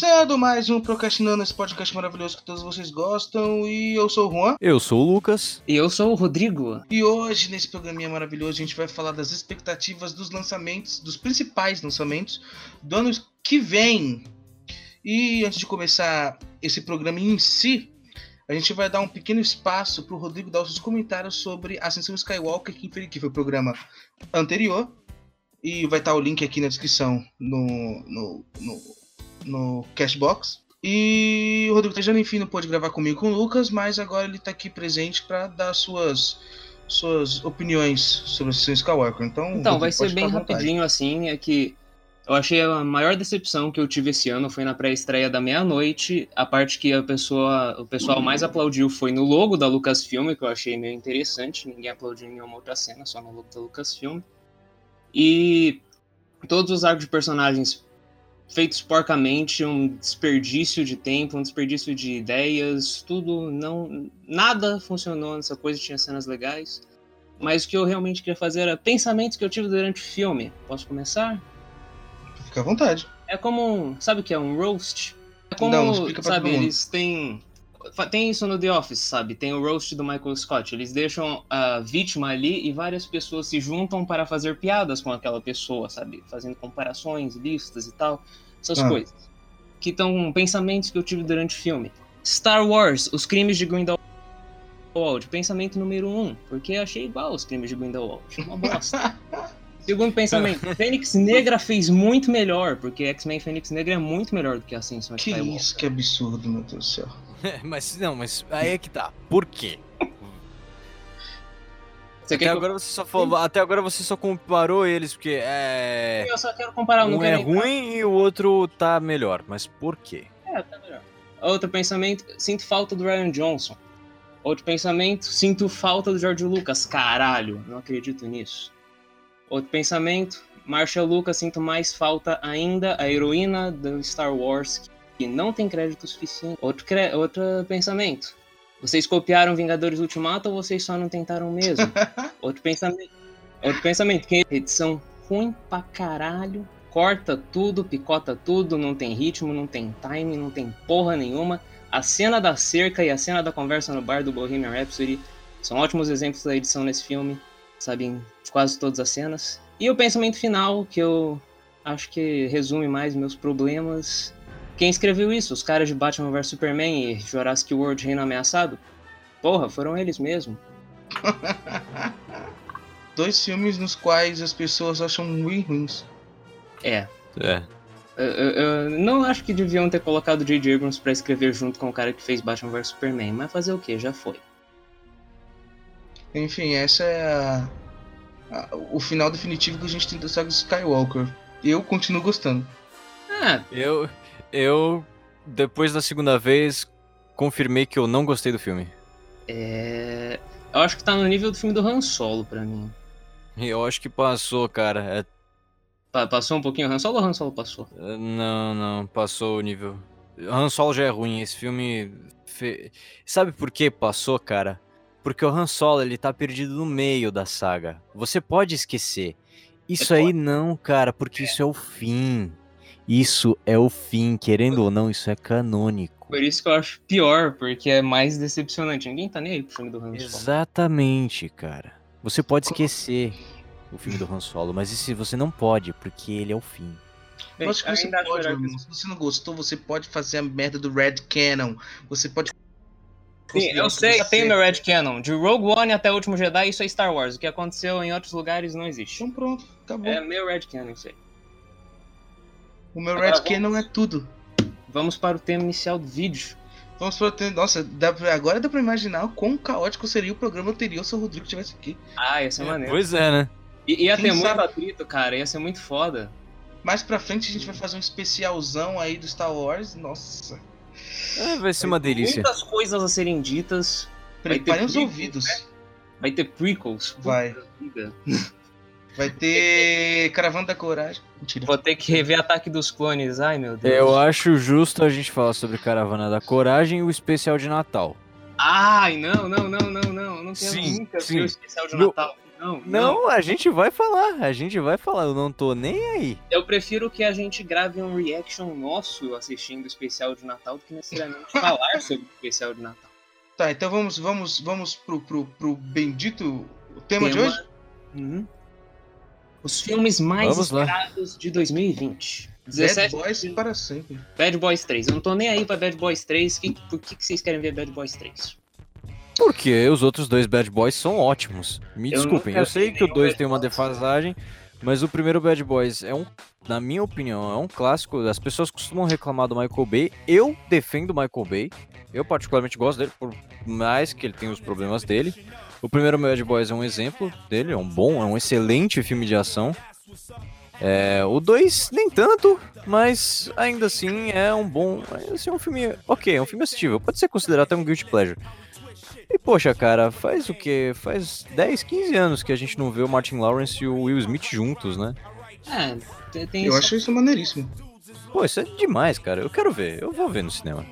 Começando mais um Procrastinando, esse podcast maravilhoso que todos vocês gostam. E eu sou o Juan. Eu sou o Lucas. E eu sou o Rodrigo. E hoje, nesse programinha maravilhoso, a gente vai falar das expectativas dos lançamentos, dos principais lançamentos do ano que vem. E antes de começar esse programa em si, a gente vai dar um pequeno espaço para o Rodrigo dar os seus comentários sobre Ascensão Skywalker, que foi o programa anterior. E vai estar o link aqui na descrição no, no, no no Cashbox. E o Rodrigo Tejano, enfim, não pôde gravar comigo com o Lucas, mas agora ele está aqui presente para dar suas, suas opiniões sobre a sessão Skywalker. Então, então vai ser bem rapidinho assim, é que eu achei a maior decepção que eu tive esse ano foi na pré-estreia da meia-noite. A parte que a pessoa, o pessoal mais aplaudiu foi no logo da Lucasfilm, que eu achei meio interessante. Ninguém aplaudiu em nenhuma outra cena, só no logo da Lucasfilm. E todos os arcos de personagens feitos porcamente, um desperdício de tempo, um desperdício de ideias, tudo não nada funcionou nessa coisa, tinha cenas legais. Mas o que eu realmente queria fazer era pensamentos que eu tive durante o filme. Posso começar? Fica à vontade. É como um, sabe o que é um roast? É como, não, sabe, eles têm tem isso no The Office, sabe? Tem o roast do Michael Scott. Eles deixam a vítima ali e várias pessoas se juntam para fazer piadas com aquela pessoa, sabe? Fazendo comparações, listas e tal. Essas ah. coisas. Que estão pensamentos que eu tive durante o filme. Star Wars, os crimes de Grindelwald. Pensamento número um, porque achei igual os crimes de Grindelwald. Uma bosta. Segundo pensamento, Fênix Negra fez muito melhor, porque X-Men Fênix Negra é muito melhor do que Ascensão Que Skywalker. isso, que absurdo, meu Deus do céu. mas não, mas aí é que tá. Por quê? Você até, agora você só falou, até agora você só comparou eles, porque é. Eu só quero comparar um. é ruim e o outro tá melhor. Mas por quê? É, tá melhor. Outro pensamento, sinto falta do Ryan Johnson. Outro pensamento, sinto falta do George Lucas. Caralho, não acredito nisso. Outro pensamento, Marshall Lucas, sinto mais falta ainda a heroína do Star Wars, que não tem crédito suficiente. Outro, cre... outro pensamento. Vocês copiaram Vingadores Ultimato ou vocês só não tentaram mesmo? outro pensamento. Outro pensamento. Que edição ruim pra caralho. Corta tudo, picota tudo, não tem ritmo, não tem time, não tem porra nenhuma. A cena da cerca e a cena da conversa no bar do Bohemian Rhapsody são ótimos exemplos da edição nesse filme, sabem quase todas as cenas. E o pensamento final, que eu acho que resume mais meus problemas, quem escreveu isso? Os caras de Batman vs Superman e Jurassic World Reino Ameaçado? Porra, foram eles mesmo. Dois filmes nos quais as pessoas acham muito ruins. É. É. Eu, eu, eu, não acho que deviam ter colocado J.J. Abrams pra escrever junto com o cara que fez Batman vs Superman, mas fazer o que? Já foi. Enfim, essa é a, a, o final definitivo que a gente tem da saga Skywalker. Eu continuo gostando. Ah, eu, eu, depois da segunda vez, confirmei que eu não gostei do filme. É. Eu acho que tá no nível do filme do Han Solo pra mim. Eu acho que passou, cara. É... Pa passou um pouquinho Han Solo ou Han Solo passou? É, não, não, passou o nível. Han Solo já é ruim, esse filme. Fe... Sabe por que passou, cara? Porque o Han Solo ele tá perdido no meio da saga. Você pode esquecer. Isso é aí não, cara, porque é. isso é o fim. Isso é o fim, querendo ou não, isso é canônico. Por isso que eu acho pior, porque é mais decepcionante. Ninguém tá nem aí pro filme do Han Solo. Exatamente, cara. Você pode esquecer o filme do Han Solo, mas esse você não pode, porque ele é o fim. Bem, eu acho que você pode, meu Se você não gostou, você pode fazer a merda do Red Canon. Você pode. Sim, eu sei, eu tenho meu Red Canon. De Rogue One até o último Jedi, isso é Star Wars. O que aconteceu em outros lugares não existe. Então pronto, acabou. É meu Red Canon, isso aí. O meu Red Canon é tudo. Vamos para o tema inicial do vídeo. Vamos para o tema. Nossa, dá, agora dá pra imaginar o quão caótico seria o programa anterior se o Rodrigo estivesse aqui. Ah, ia ser é, maneiro. Pois é, né? I, ia Quem ter sabe... muito atrito, cara. Ia ser muito foda. Mais pra frente a gente vai fazer um especialzão aí do Star Wars. Nossa. É, vai ser uma delícia. Muitas coisas a serem ditas. Preparem os ouvidos. Né? Vai ter prequels. Vai. Vai ter Caravana da Coragem. Mentira. Vou ter que rever Ataque dos Clones. Ai, meu Deus. Eu acho justo a gente falar sobre Caravana da Coragem e o especial de Natal. Ai, não, não, não, não, não. Não quero sim, nunca sim. ver o especial de Natal. Não, Não, a gente vai falar, a gente vai falar, eu não tô nem aí. Eu prefiro que a gente grave um reaction nosso assistindo o especial de Natal do que necessariamente falar sobre o especial de Natal. Tá, então vamos, vamos, vamos pro, pro, pro bendito tema, de hoje? Uhum. Os filmes mais Vamos lá. esperados de 2020. Bad 17 Boys para sempre. Bad Boys 3. Eu não tô nem aí pra Bad Boys 3. Que, por que, que vocês querem ver Bad Boys 3? Porque os outros dois Bad Boys são ótimos. Me Eu desculpem, eu sei que o nenhum 2 Bad tem uma defasagem, mas o primeiro Bad Boys é um, na minha opinião, é um clássico. As pessoas costumam reclamar do Michael Bay. Eu defendo o Michael Bay. Eu particularmente gosto dele, por mais que ele tenha os problemas dele. O primeiro Bad Boys é um exemplo dele, é um bom, é um excelente filme de ação. É, o 2 nem tanto, mas ainda assim é um bom. Assim, é um filme. Ok, é um filme assistível. Pode ser considerado até um Guilty Pleasure. E poxa, cara, faz o quê? Faz 10, 15 anos que a gente não vê o Martin Lawrence e o Will Smith juntos, né? É, tem- Eu isso. acho isso maneiríssimo. Pô, isso é demais, cara. Eu quero ver. Eu vou ver no cinema.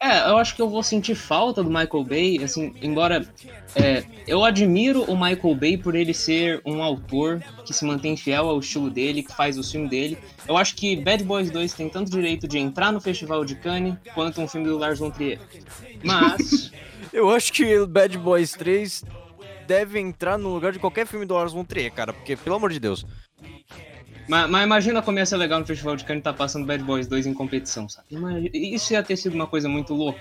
É, eu acho que eu vou sentir falta do Michael Bay, assim, embora é, eu admiro o Michael Bay por ele ser um autor que se mantém fiel ao estilo dele, que faz o filme dele. Eu acho que Bad Boys 2 tem tanto direito de entrar no Festival de Cannes quanto um filme do Lars von Trier. Mas, Eu acho que Bad Boys 3 deve entrar no lugar de qualquer filme do Lars von Trier, cara. Porque, pelo amor de Deus. Mas, mas imagina como ia ser legal no Festival de Cannes tá passando Bad Boys 2 em competição, sabe? Isso ia ter sido uma coisa muito louca.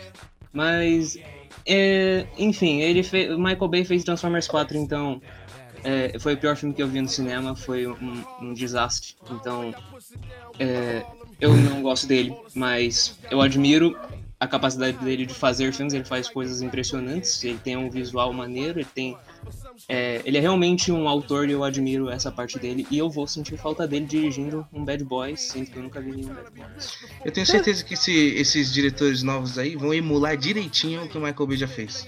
Mas, é, enfim, ele fez, Michael Bay fez Transformers 4, então é, foi o pior filme que eu vi no cinema, foi um, um desastre. Então, é, eu não gosto dele, mas eu admiro a capacidade dele de fazer filmes. Ele faz coisas impressionantes, ele tem um visual maneiro, ele tem. É, ele é realmente um autor e eu admiro essa parte dele. E eu vou sentir falta dele dirigindo um Bad Boys, sendo que eu nunca vi nenhum Bad Boys. Eu tenho certeza que esse- esses diretores novos aí vão emular direitinho o que o Michael Bay já fez.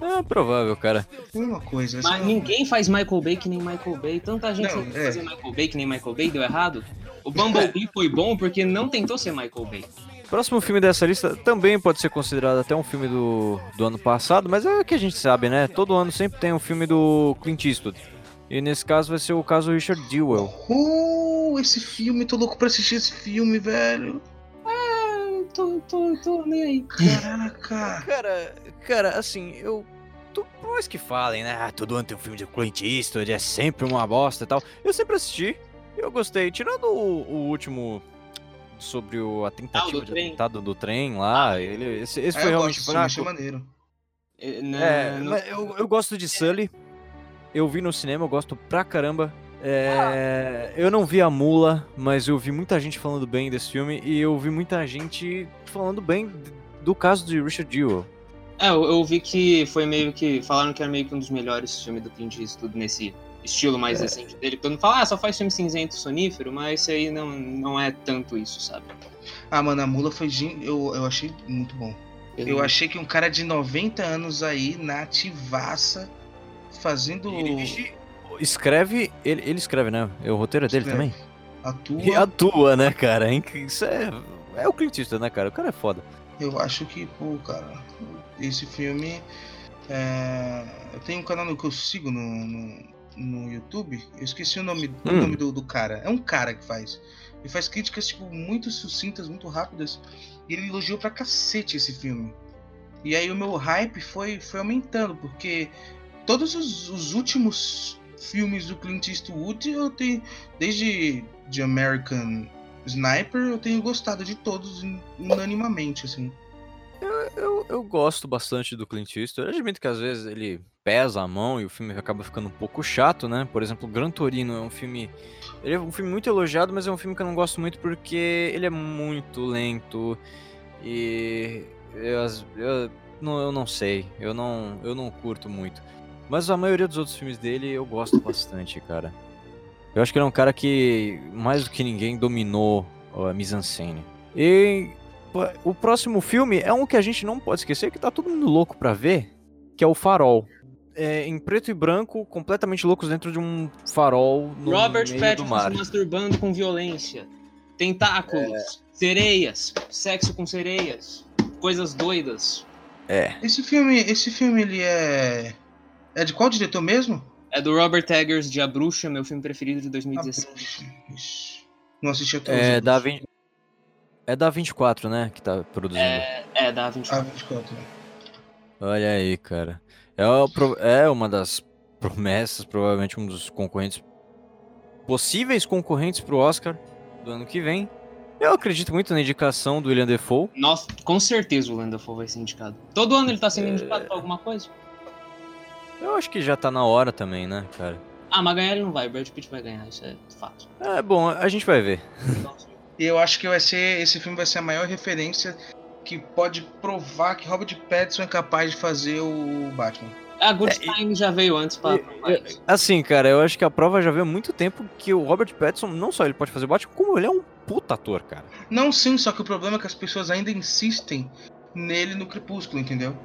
É provável, cara. Uma coisa. Mas uma- ninguém faz Michael Bay que nem Michael Bay. Tanta gente Não, é. fazer Michael Bay que nem Michael Bay, deu errado. O Bumblebee foi bom porque não tentou ser Michael Bay. Próximo filme dessa lista também pode ser considerado até um filme do, do ano passado, mas é o que a gente sabe, né? Todo ano sempre tem um filme do Clint Eastwood. E nesse caso vai ser o caso Richard Dewell. Oh, esse filme, tô louco pra assistir esse filme, velho. Ah, tô, tô, tô nem aí. Caraca. Cara, cara, assim, eu. tu- Por mais que falem, né? Ah, todo ano tem um filme de Clint Eastwood, é sempre uma bosta e tal. Eu sempre assisti, eu gostei. Tirando o, o último sobre o, a tentativa Ah, do de trem. atentado do trem lá, ele, esse, esse Ah, foi eu realmente gosto achei maneiro. É, não, É, não- eu, eu gosto de Sully. Eu vi no cinema, eu gosto pra caramba. É, eu não vi a mula, mas eu vi muita gente falando bem desse filme e eu vi muita gente falando bem do caso de Richard Jewell. É, eu, eu vi que foi meio que. Falaram que era meio que um dos melhores filmes do Clint Eastwood nesse estilo mais recente dele. Todo mundo fala, ah, só faz filme cinzento sonífero, mas esse aí não, não é tanto isso, sabe? Ah, mano, a mula foi. Eu, eu achei muito bom. Eu achei que um cara de 90 anos aí, na ativaça, fazendo. Escreve, ele, ele escreve, né? O roteiro é dele Escreve. também. Atua. E atua, né, cara? Inc- Isso é. É o Clint Eastwood, né, cara? O cara é foda. Eu acho que, pô, cara, esse filme. é, Eu tenho um canal no que eu sigo no, no, no YouTube. Eu esqueci o nome, o Hum. nome do, do cara. É um cara que faz. Ele faz críticas, tipo, muito sucintas, muito rápidas. E ele elogiou pra cacete esse filme. E aí o meu hype foi, foi aumentando, porque todos os, os últimos filmes do Clint Eastwood eu tenho. Desde The American Sniper, eu tenho gostado de todos unanimamente, assim. Eu, eu gosto bastante do Clint Eastwood. Eu admito que às vezes ele pesa a mão e o filme acaba ficando um pouco chato, né? Por exemplo, Gran Torino é um filme. Ele é um filme muito elogiado, mas é um filme que eu não gosto muito porque ele é muito lento e. Eu, eu, não, eu não sei. Eu não, eu não curto muito. Mas a maioria dos outros filmes dele eu gosto bastante, cara. Eu acho que ele é um cara que, mais do que ninguém, dominou a mise-en-scène. E O próximo filme é um que a gente não pode esquecer, que tá todo mundo louco pra ver, que é o Farol. É, em preto e branco, completamente loucos dentro de um farol no Robert meio do Pattinson mar. se masturbando com violência. Tentáculos, sereias, sexo com sereias, coisas doidas. É, Esse filme, esse filme ele é. É de qual diretor mesmo? É do Robert Eggers de A Bruxa, meu filme preferido de A 2016. bruxa. Ixi. Não assisti até os É da, 20... é da 24, né? Que tá produzindo. É, é, da Ah, 24. 24. né? Olha aí, cara. É, o é uma das promessas, provavelmente um dos concorrentes. Possíveis concorrentes pro Oscar do ano que vem. Eu acredito muito na indicação do William Defoe. Nossa, com certeza o Landau vai ser indicado. Todo ano ele tá É. sendo indicado pra alguma coisa. Eu acho que já tá na hora também, né, cara? Ah, mas ganhar ele não vai, o Brad Pitt vai ganhar, isso é fato. É bom, a gente vai ver. E eu acho que vai ser. Esse filme vai ser a maior referência que pode provar que Robert Pattinson é capaz de fazer o Batman. A Good Time já veio antes pra provar isso. Assim, cara, eu acho que a prova já veio há muito tempo que o Robert Pattinson, não só ele pode fazer Batman, como ele é um puta ator, cara. Não sim, só que o problema é que as pessoas ainda insistem nele no Crepúsculo, entendeu?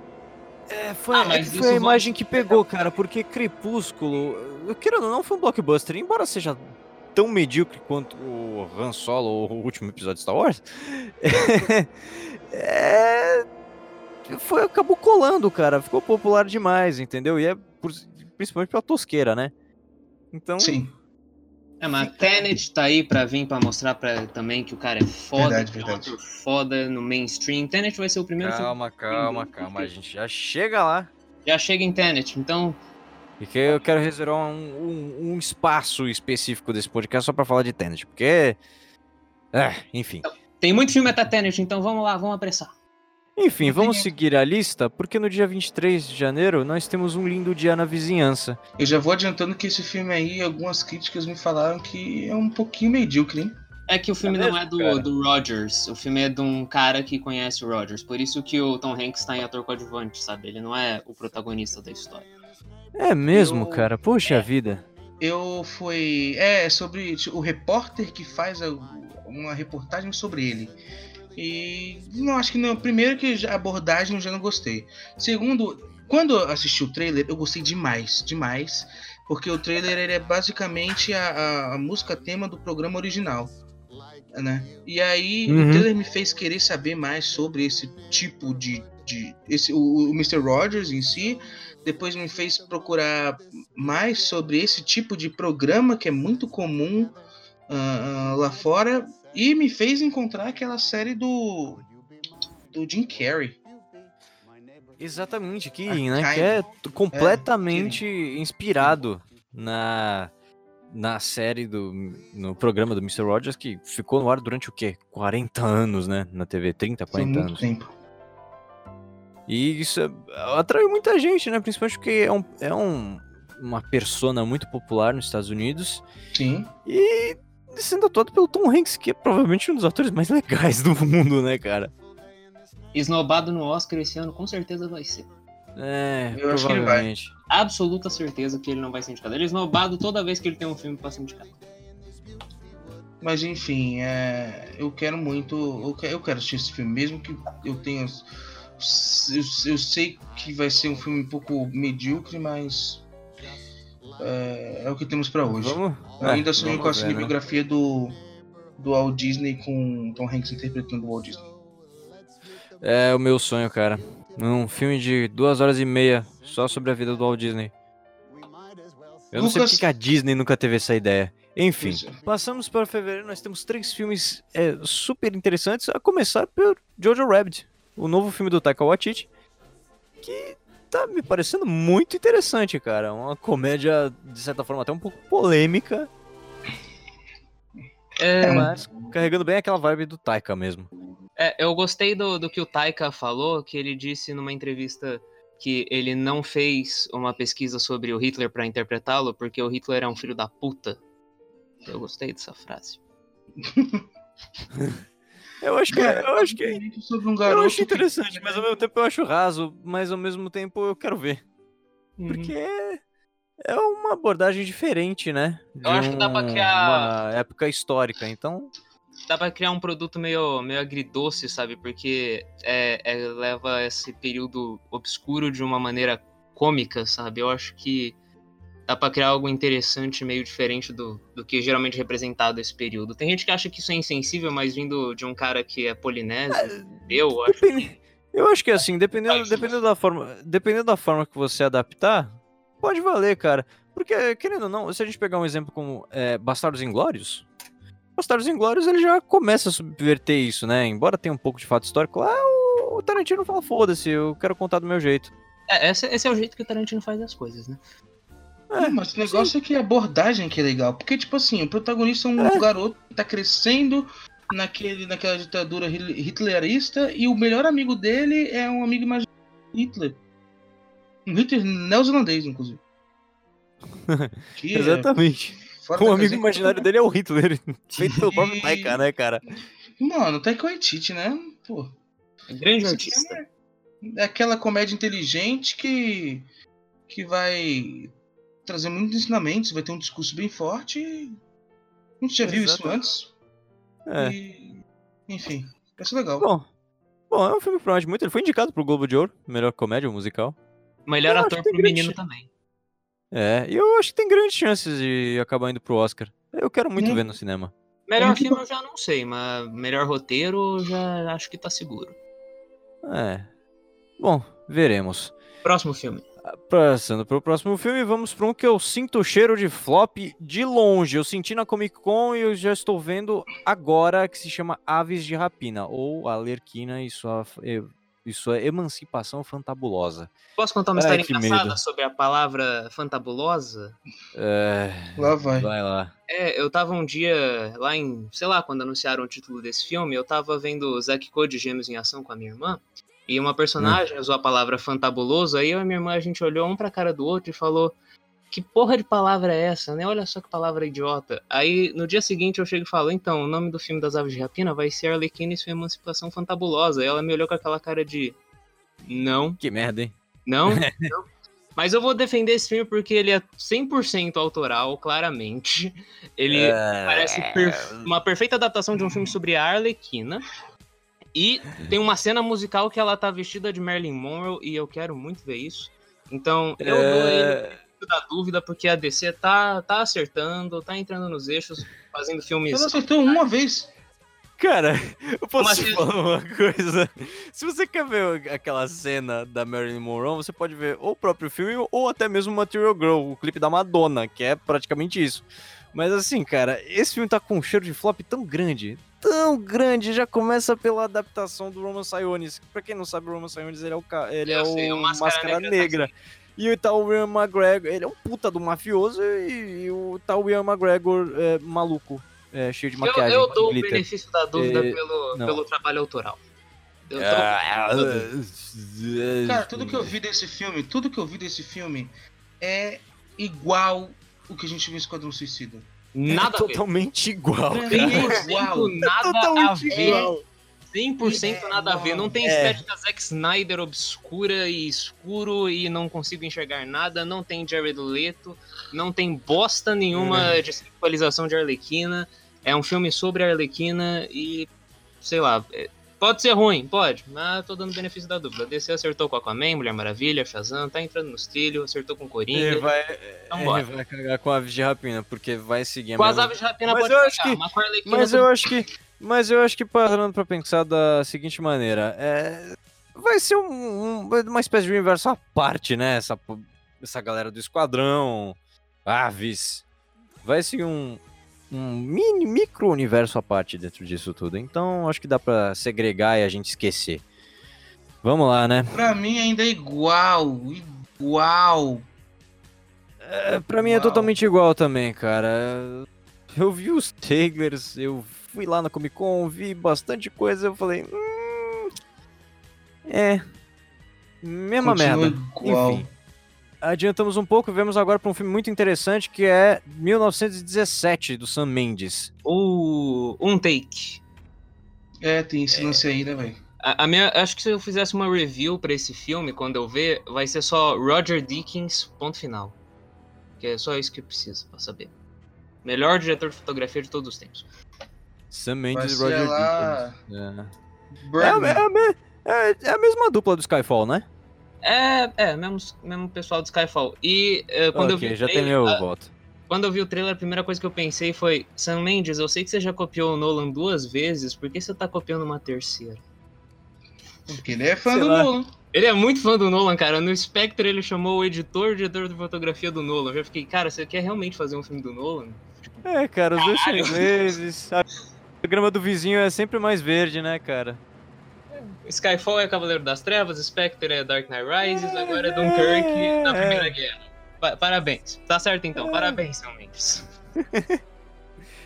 É, foi, Ah, é foi a imagem que pegou, cara, porque Crepúsculo, eu querendo ou não, foi um blockbuster, embora seja tão medíocre quanto o Han Solo ou o último episódio de Star Wars, é, foi, acabou colando, cara, ficou popular demais, entendeu? E é por- principalmente pela tosqueira, né? Então, Sim. É, mas Tenet tá aí pra vir pra mostrar pra, também que o cara é foda, Verdade, que é um verdade. ator foda no mainstream. Tenet vai ser o primeiro filme. calma, calma, calma, a gente já chega lá. Já chega em Tenet, então E que eu quero reservar um, um- um espaço específico desse podcast só pra falar de Tenet, porque... É, enfim. tem muito filme até Tenet, então vamos lá, vamos apressar. Enfim, Não vamos seguir a lista, porque no dia 23 de janeiro nós temos um lindo dia na vizinhança. Eu já vou adiantando que esse filme aí, algumas críticas me falaram que é um pouquinho medíocre, hein? É que o filme É não mesmo, é do, cara? do Rogers, o filme é de um cara que conhece o Rogers, por isso que o Tom Hanks tá em ator coadjuvante, sabe? Ele não é o protagonista da história. É mesmo, Eu- cara? Poxa vida. Eu fui. É, sobre o repórter que faz a- uma reportagem sobre ele. E não acho que não. Primeiro que a abordagem eu já não gostei. Segundo, quando eu assisti o trailer, eu gostei demais, demais. Porque o trailer é basicamente a, a- a música tema do programa original. Né? E aí Uhum. o trailer me fez querer saber mais sobre esse tipo de. de esse, o, o Mr. Rogers em si. Depois me fez procurar mais sobre esse tipo de programa que é muito comum ah, lá fora. E me fez encontrar aquela série do. do Jim Carrey. Exatamente, que, né, que é t- completamente inspirado na, na série do. no programa do Mr. Rogers, que ficou no ar durante o quê? 40 anos, né? Na TV, 30, Foi 40 muito anos. tempo. E isso é- atraiu muita gente, né? Principalmente porque é, um, é um, uma persona muito popular nos Estados Unidos. Sim. E sendo atuado pelo Tom Hanks, que é provavelmente um dos atores mais legais do mundo, né, cara? Esnobado no Oscar esse ano, com certeza vai ser. É, Eu acho que ele vai. Absoluta certeza que ele não vai ser indicado. Ele é esnobado toda vez que ele tem um filme pra ser indicado. Mas enfim, é, eu quero muito. Eu quero assistir esse filme, mesmo que eu tenha. Eu, eu sei que vai ser um filme um pouco medíocre, mas. É, é o que temos pra hoje. Vamos? Eu É, ainda sonho vamos com a né? cinebiografia do, do Walt Disney com Tom Hanks interpretando o Walt Disney. É o meu sonho, cara. Um filme de duas horas e meia só sobre a vida do Walt Disney. Eu não sei Lucas- porque que a Disney nunca teve essa ideia. Enfim, Isso. passamos para fevereiro, nós temos três filmes é, super interessantes, a começar por Jojo Rabbit, o novo filme do Taika Waititi, que tá me parecendo muito interessante, cara. Uma comédia, de certa forma, até um pouco polêmica, É, mas carregando bem aquela vibe do Taika mesmo. É, eu gostei do, do que o Taika falou, que ele disse numa entrevista que ele não fez uma pesquisa sobre o Hitler pra interpretá-lo, porque o Hitler é um filho da puta. Eu gostei dessa frase. Eu acho que, é, eu acho que é sobre um Eu acho que- interessante, mas ao mesmo tempo eu acho raso, mas ao mesmo tempo eu quero ver. Uhum. Porque é- é uma abordagem diferente, né? De Eu acho que dá pra criar- Uma época histórica, então. Dá pra criar um produto meio, meio agridoce, sabe? Porque é, é- leva esse período obscuro de uma maneira cômica, sabe? Eu acho que dá pra criar algo interessante, meio diferente do, do que geralmente é representado esse período. Tem gente que acha que isso é insensível, mas vindo de um cara que é polinésio, eu acho Depende- Eu acho que assim, dependendo, dependendo da forma, dependendo da forma que você adaptar, pode valer, cara. Porque, querendo ou não, se a gente pegar um exemplo como é, Bastardos Inglórios, Bastardos Inglórios ele já começa a subverter isso, né? Embora tenha um pouco de fato histórico lá, o Tarantino fala, foda-se, eu quero contar do meu jeito. É, esse, esse é o jeito que o Tarantino faz as coisas, né? É, mas o negócio é que a abordagem que é legal. Porque, tipo assim, o protagonista é um É. garoto que tá crescendo naquele, naquela ditadura hitlerista e o melhor amigo dele é um amigo imaginário Hitler. Um Hitler neozelandês, inclusive. Que é Exatamente. fora O amigo imaginário dele é o Hitler, feito pelo próprio Taika, né, cara? Mano, Taika Waititi, né? Pô. Grande Esse artista. É aquela comédia inteligente que que vai trazer muitos ensinamentos, vai ter um discurso bem forte. A gente já viu isso Exato. antes. É. E, enfim, vai ser legal. Bom, bom, é um filme que promete muito. Ele foi indicado pro Globo de Ouro, melhor comédia musical. Melhor Eu ator pro grande menino chance. também. É, e eu acho que tem grandes chances de acabar indo pro Oscar. Eu quero muito Né? ver no cinema. Melhor filme eu já não sei, mas melhor roteiro eu já acho que tá seguro. É. Bom, veremos. Próximo filme. Passando pro próximo filme, vamos para um que eu sinto o cheiro de flop de longe. Eu senti na Comic Con e eu já estou vendo agora que se chama Aves de Rapina, ou Alerquina e sua, e- sua emancipação fantabulosa. Posso contar uma Ai, história engraçada medo. sobre a palavra fantabulosa? É, Lá vai. vai lá. É, eu tava um dia lá em, sei lá, quando anunciaram o título desse filme, eu tava vendo Zack Code Gêmeos em Ação com a minha irmã, e uma personagem usou a palavra fantabuloso, aí eu e minha irmã a gente olhou um pra cara do outro e falou: Que porra de palavra é essa, né? Olha só que palavra idiota. Aí no dia seguinte eu chego e falo: Então, o nome do filme das Aves de Rapina vai ser Arlequina e sua Emancipação Fantabulosa. E ela me olhou com aquela cara de: Não, Que merda, hein? não, não. Mas eu vou defender esse filme porque ele é 100% autoral, claramente. Ele É, parece perf- uma perfeita adaptação de um filme sobre a Arlequina. E tem uma cena musical que ela tá vestida de Marilyn Monroe e eu quero muito ver isso. Então, eu dou ele é, da dúvida porque a DC tá, tá acertando, tá entrando nos eixos, fazendo filmes. Ela acertou uma vez. Cara, eu posso Mas te falar uma coisa? Se você quer ver aquela cena da Marilyn Monroe, você pode ver ou o próprio filme ou até mesmo Material Girl, o clipe da Madonna, que é praticamente isso. Mas assim, cara, esse filme tá com um cheiro de flop tão grande, tão grande, já começa pela adaptação do Roman Sionis. Pra quem não sabe, o Roman Sionis ele é o, ca- ele é Eu sei, o o Máscara Máscara Negra Negra. E o tal Ian McGregor, ele é um puta do mafioso e, e o tal Ian McGregor é, maluco, é, cheio de Eu, maquiagem. eu dou o benefício da dúvida É, pelo, não. pelo trabalho autoral. Eu tô- Cara, tudo que eu vi desse filme, tudo que eu vi desse filme é igual o que a gente viu em Esquadrão Suicida. Nada a ver. totalmente igual, É, cara. é igual. 100% nada a Totalmente ver. igual. 100% nada a ver. Não tem É. estética Zack Snyder obscura e escuro e não consigo enxergar nada. Não tem Jared Leto. Não tem bosta nenhuma de sexualização de Arlequina. É um filme sobre a Arlequina e, sei lá, é- pode ser ruim, pode, mas tô dando benefício da dúvida. DC acertou com Aquaman, Mulher Maravilha, Shazam, tá entrando nos trilhos, acertou com Ele Coringa. vai, Então ele bora. vai cagar com a aves de rapina, porque vai seguir a Com as mesma- aves de rapina Mas pode eu acho pegar, que- mas tudo eu acho que. Mas eu acho que parando pra pensar da seguinte maneira. É, vai ser um- um- uma espécie de universo à parte, né? Essa, essa galera do esquadrão, aves. Vai ser um, um mini micro universo à parte dentro disso tudo. Então acho que dá pra segregar e a gente esquecer. Vamos lá, né? Pra mim ainda é igual, igual. É, pra mim é totalmente igual também, cara. Eu vi os trailers, eu fui lá na Comic Con, vi bastante coisa, eu falei. Hum, é. Mesma Continua merda. igual. Enfim. Adiantamos um pouco e vemos agora pra um filme muito interessante que é 1917, do Sam Mendes. O um take. É, tem esse lance aí, né, velho? A, a minha, acho que se eu fizesse uma review pra esse filme, quando eu ver, vai ser só Roger Dickens, ponto final. Que é só isso que eu preciso pra saber. Melhor diretor de fotografia de todos os tempos. Sam Mendes e Roger lá... Deakins. É. É, é é- é a mesma dupla do Skyfall, né? É, é, mesmo, mesmo pessoal do Skyfall. E eh, quando eu vi já tem trailer, meu a- voto. Quando eu vi o trailer, a primeira coisa que eu pensei foi: Sam Mendes, eu sei que você já copiou o Nolan duas vezes, por que você tá copiando uma terceira? Porque ele é fã Sei do lá. Nolan. Ele é muito fã do Nolan, cara. No Spectre ele chamou o editor, o diretor de fotografia do Nolan. Eu já fiquei, cara, você quer realmente fazer um filme do Nolan? É, cara, os dois são ingleses. A grama do vizinho é sempre mais verde, né, cara? Skyfall é Cavaleiro das Trevas, Spectre é Dark Knight Rises, agora é Dunkirk na é. Primeira Guerra. Pa- parabéns. Tá certo então, parabéns, Sam Mendes.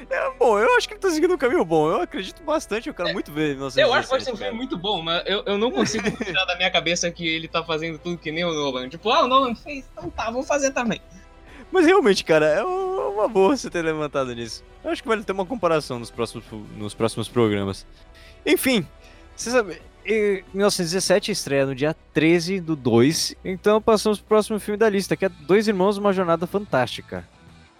É, bom, eu acho que ele tá seguindo um caminho bom. Eu acredito bastante, eu quero muito ver 1917. Eu acho que um cara. filme muito bom, mas eu, eu não consigo tirar da minha cabeça que ele tá fazendo tudo que nem o Nolan. Tipo, ah, o Nolan fez, então tá, vou fazer também. Mas realmente, cara, é uma boa você ter levantado nisso. Eu acho que vale ter uma comparação nos próximos, nos próximos programas. Enfim, você sabe, em 1917 estreia no dia 13 do 2, então passamos pro próximo filme da lista, que é Dois Irmãos, Uma Jornada Fantástica.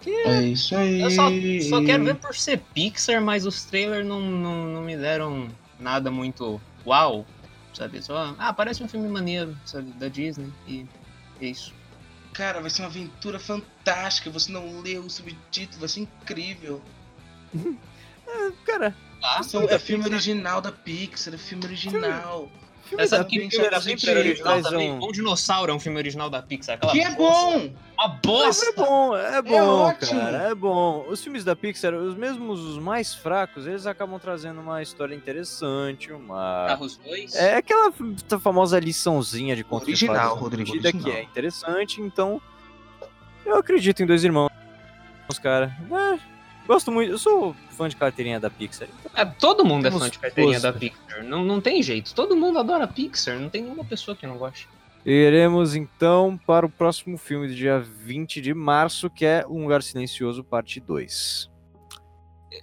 É isso aí. Eu só, só quero ver por ser Pixar, mas os trailers não, não, não me deram nada muito uau, sabe? Só, ah, parece um filme maneiro, sabe, da Disney, e é isso. Cara, vai ser uma aventura fantástica. Você não leu o subtítulo, vai ser incrível. Cara, Ah, São- é filme original da Pixar, é filme original. filme Essa aqui Pixar filme era sempre original também. um- Bom Dinossauro é um filme original da Pixar. Aquela Que é bosta. bom! Uma Mas bosta! é bom, é bom, ótimo. cara, é bom. Os filmes da Pixar, os mesmos os mais fracos, eles acabam trazendo uma história interessante, uma... Carros 2. É aquela famosa liçãozinha de conto de Original, na Rodrigo, vida, original. que é interessante, então eu acredito em Dois Irmãos, cara. É, gosto muito, eu sou fã de carteirinha da Pixar. então- É, todo mundo é fã de carteirinha posto. da Pixar. Não, não tem jeito. Todo mundo adora Pixar. Não tem nenhuma pessoa que não goste. Iremos então para o próximo filme do dia 20 de março, que é Um Lugar Silencioso, parte 2.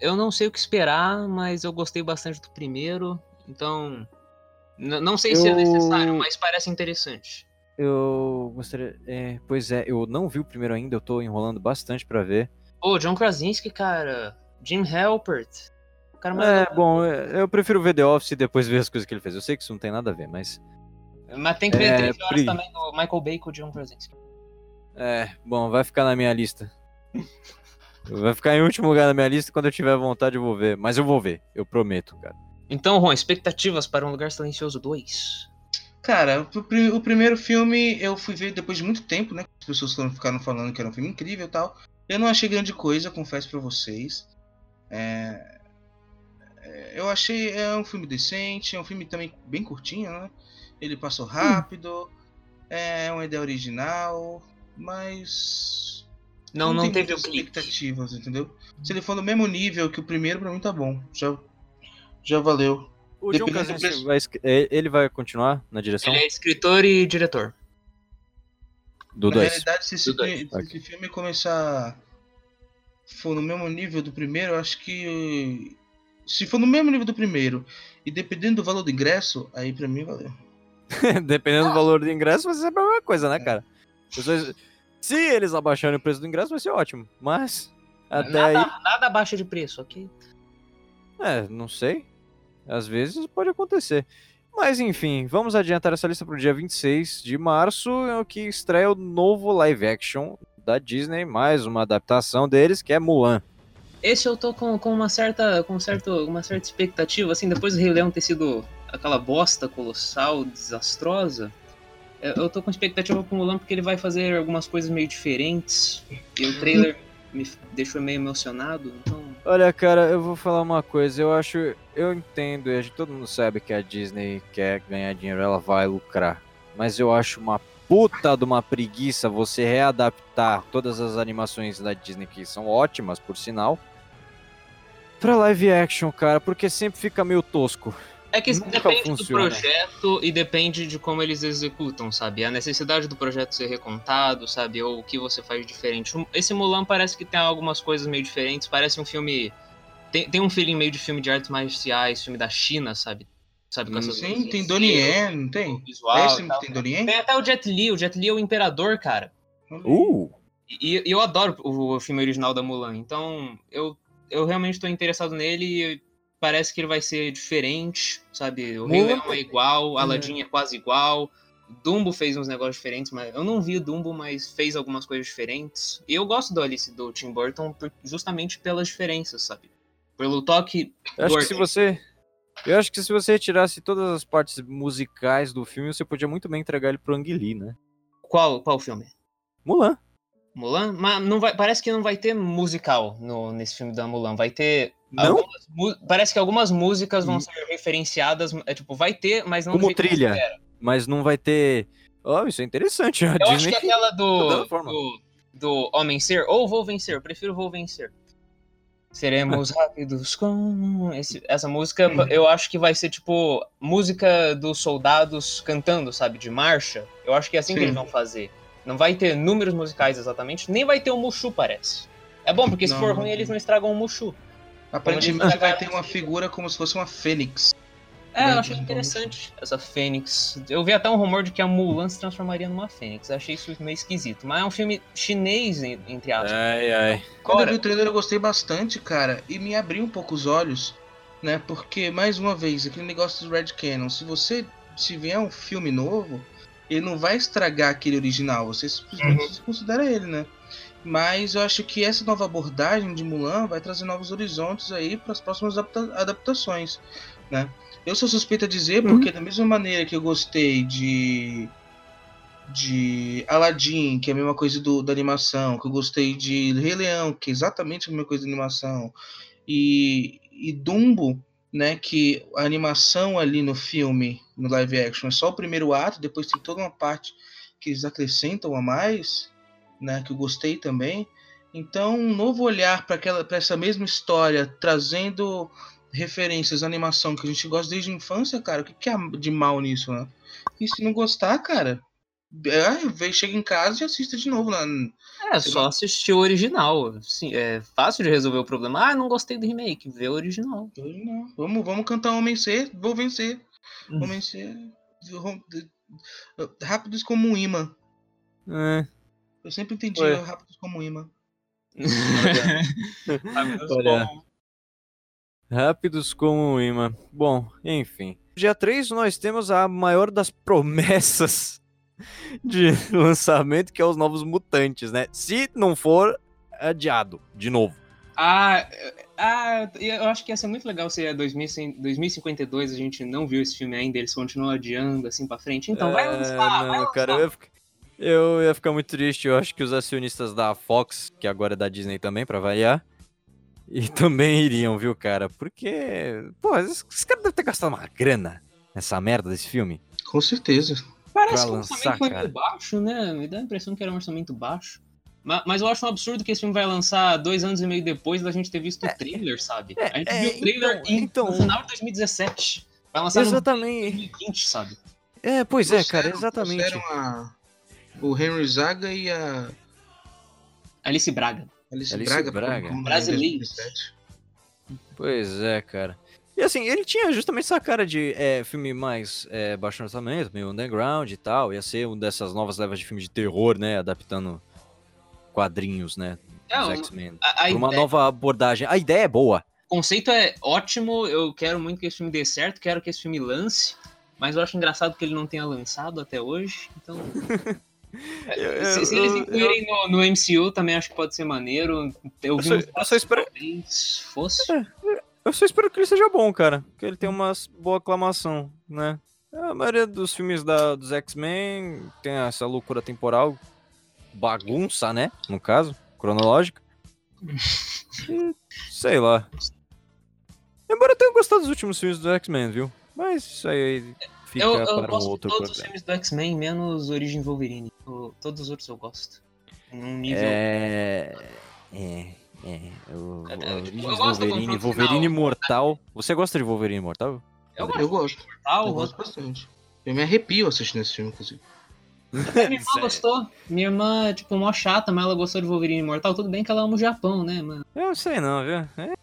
Eu não sei o que esperar, mas eu gostei bastante do primeiro. Então. n- Não sei se é Eu- necessário, mas parece interessante. Eu gostaria. é, pois é, eu não vi o primeiro ainda, eu tô enrolando bastante pra ver. Pô, John Krasinski, cara. Jim Halpert. O cara mais É, bom, é, eu prefiro ver The Office e depois ver as coisas que ele fez. Eu sei que isso não tem nada a ver, mas. Mas tem que ver É, 13 horas Pri. também do Michael Bay com o John Krasinski. É, bom, vai ficar na minha lista. Vai ficar em último lugar na minha lista quando eu tiver vontade eu vou ver. Mas eu vou ver, eu prometo, cara. Então, Ron, expectativas para Um Lugar Silencioso 2? Cara, o, pri- o primeiro filme eu fui ver depois de muito tempo, né? As pessoas ficaram falando que era um filme incrível e tal. Eu não achei grande coisa, confesso pra vocês. É, é, eu achei é um filme decente, é um filme também bem curtinho, né? Ele passou rápido, é uma ideia original, mas Não, não, tem teve o muitas clique. expectativas, entendeu? Se ele for no mesmo nível que o primeiro, pra mim tá bom. Já, já valeu. O John Krasinski vai, é, ele vai continuar na direção Ele é escritor e diretor. do Na 2. realidade, se esse, Do dois. fi- se esse filme começar. For no mesmo nível do primeiro, eu acho que. Se for no mesmo nível do primeiro e dependendo do valor do ingresso, aí pra mim valeu. Dependendo do valor do ingresso, vai ser a mesma coisa, né, cara? Pessoas- Se eles abaixarem o preço do ingresso, vai ser ótimo. Mas, até nada, aí, nada abaixo de preço, ok? é, não sei. Às vezes pode acontecer. Mas enfim, vamos adiantar essa lista pro dia 26 de março, é o que estreia o novo live action da Disney, mais uma adaptação deles, que é Mulan. Esse eu tô com, com uma certa com certo, uma certa expectativa, assim, depois do Rei Leão ter sido aquela bosta colossal, desastrosa, eu eu tô com expectativa pro Mulan porque ele vai fazer algumas coisas meio diferentes, e o trailer me deixou meio emocionado, então... Olha, cara, eu vou falar uma coisa. Eu acho, eu entendo, e todo mundo sabe que a Disney quer ganhar dinheiro, ela vai lucrar. Mas eu acho uma puta de uma preguiça você readaptar todas as animações da Disney que são ótimas, por sinal, pra live action, cara, porque sempre fica meio tosco. É que Nunca depende do funciona. projeto e depende de como eles executam, sabe? A necessidade do projeto ser recontado, sabe? Ou o que você faz diferente. Esse Mulan parece que tem algumas coisas meio diferentes. Parece um filme. Tem, tem um feeling meio de filme de artes marciais, filme da China, sabe? Sabe? Com essas Sim, tem Donnie não tem? Visual, É que tem Donnie Yen? Tem até o Jet Li. O Jet Li é o imperador, cara. Uh! E, e eu adoro o, o filme original da Mulan. Então, eu, eu realmente tô interessado nele e parece que ele vai ser diferente, sabe? O Rei Mulan- Leão é igual, Aladdin é quase igual. Dumbo fez uns negócios diferentes, mas eu não vi o Dumbo, mas fez algumas coisas diferentes. E eu gosto do Alice do Tim Burton por- justamente pelas diferenças, sabe? Pelo toque Eu acho que se você. Eu acho que se você retirasse todas as partes musicais do filme, você podia muito bem entregar ele pro Ang Lee, né? Qual, qual filme? Mulan. Mulan? Mas não vai, parece que não vai ter musical no, nesse filme da Mulan. Vai ter. Não? algumas parece que algumas músicas vão Hum. ser referenciadas. É, tipo, vai ter, mas não Como trilha. Mas não vai ter. Oh, isso é interessante. A Eu acho Disney. que aquela do, do, do Homem Ser, ou Vou Vencer, eu prefiro Vou Vencer. Seremos rápidos com. esse- essa música, eu acho que vai ser tipo música dos soldados cantando, sabe? De marcha. Eu acho que é assim que Sim. eles vão fazer. Não vai ter números musicais exatamente, nem vai ter o Mushu, parece. É bom, porque se Não, for ruim, eles não estragam o Mushu. Aparentemente vai ter uma esse- figura como se fosse uma fênix. É, eu Né, achei interessante essa Fênix. Eu vi até um rumor de que a Mulan se transformaria numa Fênix. Eu achei isso meio esquisito. Mas é um filme chinês, en- entre aspas. Ai, ai. Quando eu vi o trailer eu gostei bastante, cara, e me abriu um pouco os olhos, né? Porque, mais uma vez, aquele negócio do Red Cannon, se você se vier um filme novo, ele não vai estragar aquele original, você simplesmente considera ele, né? Mas eu acho que essa nova abordagem de Mulan vai trazer novos horizontes aí para as próximas adapta- adaptações, né? Eu sou suspeito a dizer porque da mesma maneira que eu gostei de de Aladdin, que é a mesma coisa do, da animação, que eu gostei de Rei Leão, que é exatamente a mesma coisa da animação, e, e Dumbo, né, que a animação ali no filme, no live action, é só o primeiro ato, depois tem toda uma parte que eles acrescentam a mais, né, que eu gostei também. Então, um novo olhar para aquela para essa mesma história, trazendo referências animação que a gente gosta desde a infância, cara, o que, que há de mal nisso, né? E se não gostar, cara, é, chega em casa e assista de novo. Na... É, só assistir o original. Sim, é fácil de resolver o problema. Ah, não gostei do remake. Vê o original. Não, vamos, vamos cantar Homem C, vou vencer. Hum. Homem C. rom- Rápidos como um imã. É. Eu sempre entendi Ué. rápidos como um imã. Olha. Rápidos como um imã. Bom, enfim. Dia 3 nós temos a maior das promessas de lançamento, que é os Novos Mutantes, né? Se não for adiado, de novo. Ah, ah, eu acho que ia ser muito legal se é 2100 2052 a gente não viu esse filme ainda, eles continuam adiando assim pra frente. Então vai É, lançar, vai não, lançar. cara, eu ia, ficar, eu ia ficar muito triste. Eu acho que os acionistas da Fox, que agora é da Disney também, pra variar, e também iriam, viu, cara? Porque, pô, esses, esses caras devem ter gastado uma grana nessa merda desse filme. Com certeza. Parece pra que o orçamento foi cara. meio baixo, né? Me dá a impressão que era um orçamento baixo. Ma- Mas, eu acho um absurdo que esse filme vai lançar dois anos e meio depois da gente ter visto o trailer, sabe? é, a gente é, viu o trailer então- em- então- no final de 2017. Vai lançar no Exatamente. 2020, sabe? É, pois é, cara, exatamente. a- o Henry Zaga e a Alice Braga. Alice, Alice Braga. Braga. 2017. Pois é, cara. E assim, ele tinha justamente essa cara de é, filme mais é, baixo orçamento, meio underground e tal. Ia ser uma dessas novas levas de filme de terror, né? Adaptando quadrinhos, né? É, Dos X-Men. A, a Pra uma ideia- nova abordagem. A ideia é boa. O conceito é ótimo, eu quero muito que esse filme dê certo, quero que esse filme lance, mas eu acho engraçado que ele não tenha lançado até hoje, então... Eu- se, se eu- eles eu- incluírem no, no MCU também acho que pode ser maneiro. Eu, Eu vi só- eu só espero- talvez fosse. Eu só espero que ele seja bom, cara. Que ele tenha uma boa aclamação, né? A maioria dos filmes da, dos X-Men tem essa loucura temporal, bagunça, né? No caso, cronológica. E, sei lá. Embora eu tenha gostado dos últimos filmes dos X-Men, viu? Mas isso aí fica Eu, eu para um gosto de outro todos os programa. filmes do X-Men, menos Origem Wolverine. O- todos os outros eu gosto. Num nível. É. É. É. O, É, é, tipo, eu gosto do Wolverine, Wolverine final. Imortal. Você gosta de Wolverine Imortal? Eu Eu gosto. Mortal, Eu gosto bastante. Eu me arrepio assistindo esse filme, inclusive. Minha irmã gostou. Minha irmã, tipo, mó chata, mas ela gostou de Wolverine Imortal. Tudo bem que ela ama o Japão, né, mano? Eu não sei não, viu? É,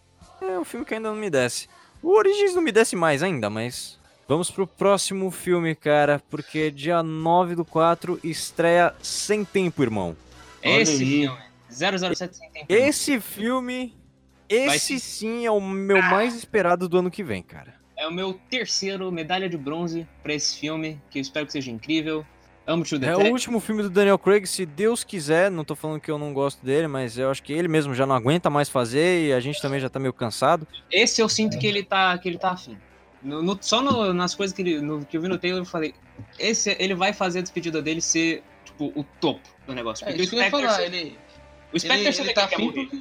é um filme que ainda não me desce. O Origins não me desce mais ainda, mas. Vamos pro próximo filme, cara, porque dia 9 do 4 estreia Sem Tempo, irmão. Esse filme, 007 sem tempo. Esse filme, esse sim é o meu mais esperado do ano que vem, cara. É o meu terceiro medalha de bronze pra esse filme, que eu espero que seja incrível. Amo True É o último filme do Daniel Craig, se Deus quiser, não tô falando que eu não gosto dele, mas eu acho que ele mesmo já não aguenta mais fazer e a gente também já tá meio cansado. Esse eu sinto que ele tá, que ele tá afim. No- no- só no- nas coisas que, ele, no- que eu vi no trailer, eu falei: esse, ele vai fazer a despedida dele ser, tipo, o topo do negócio. É Porque isso que eu o ia Spectre, falar. Ele, o Spectre ele, ele tá quer afim porque.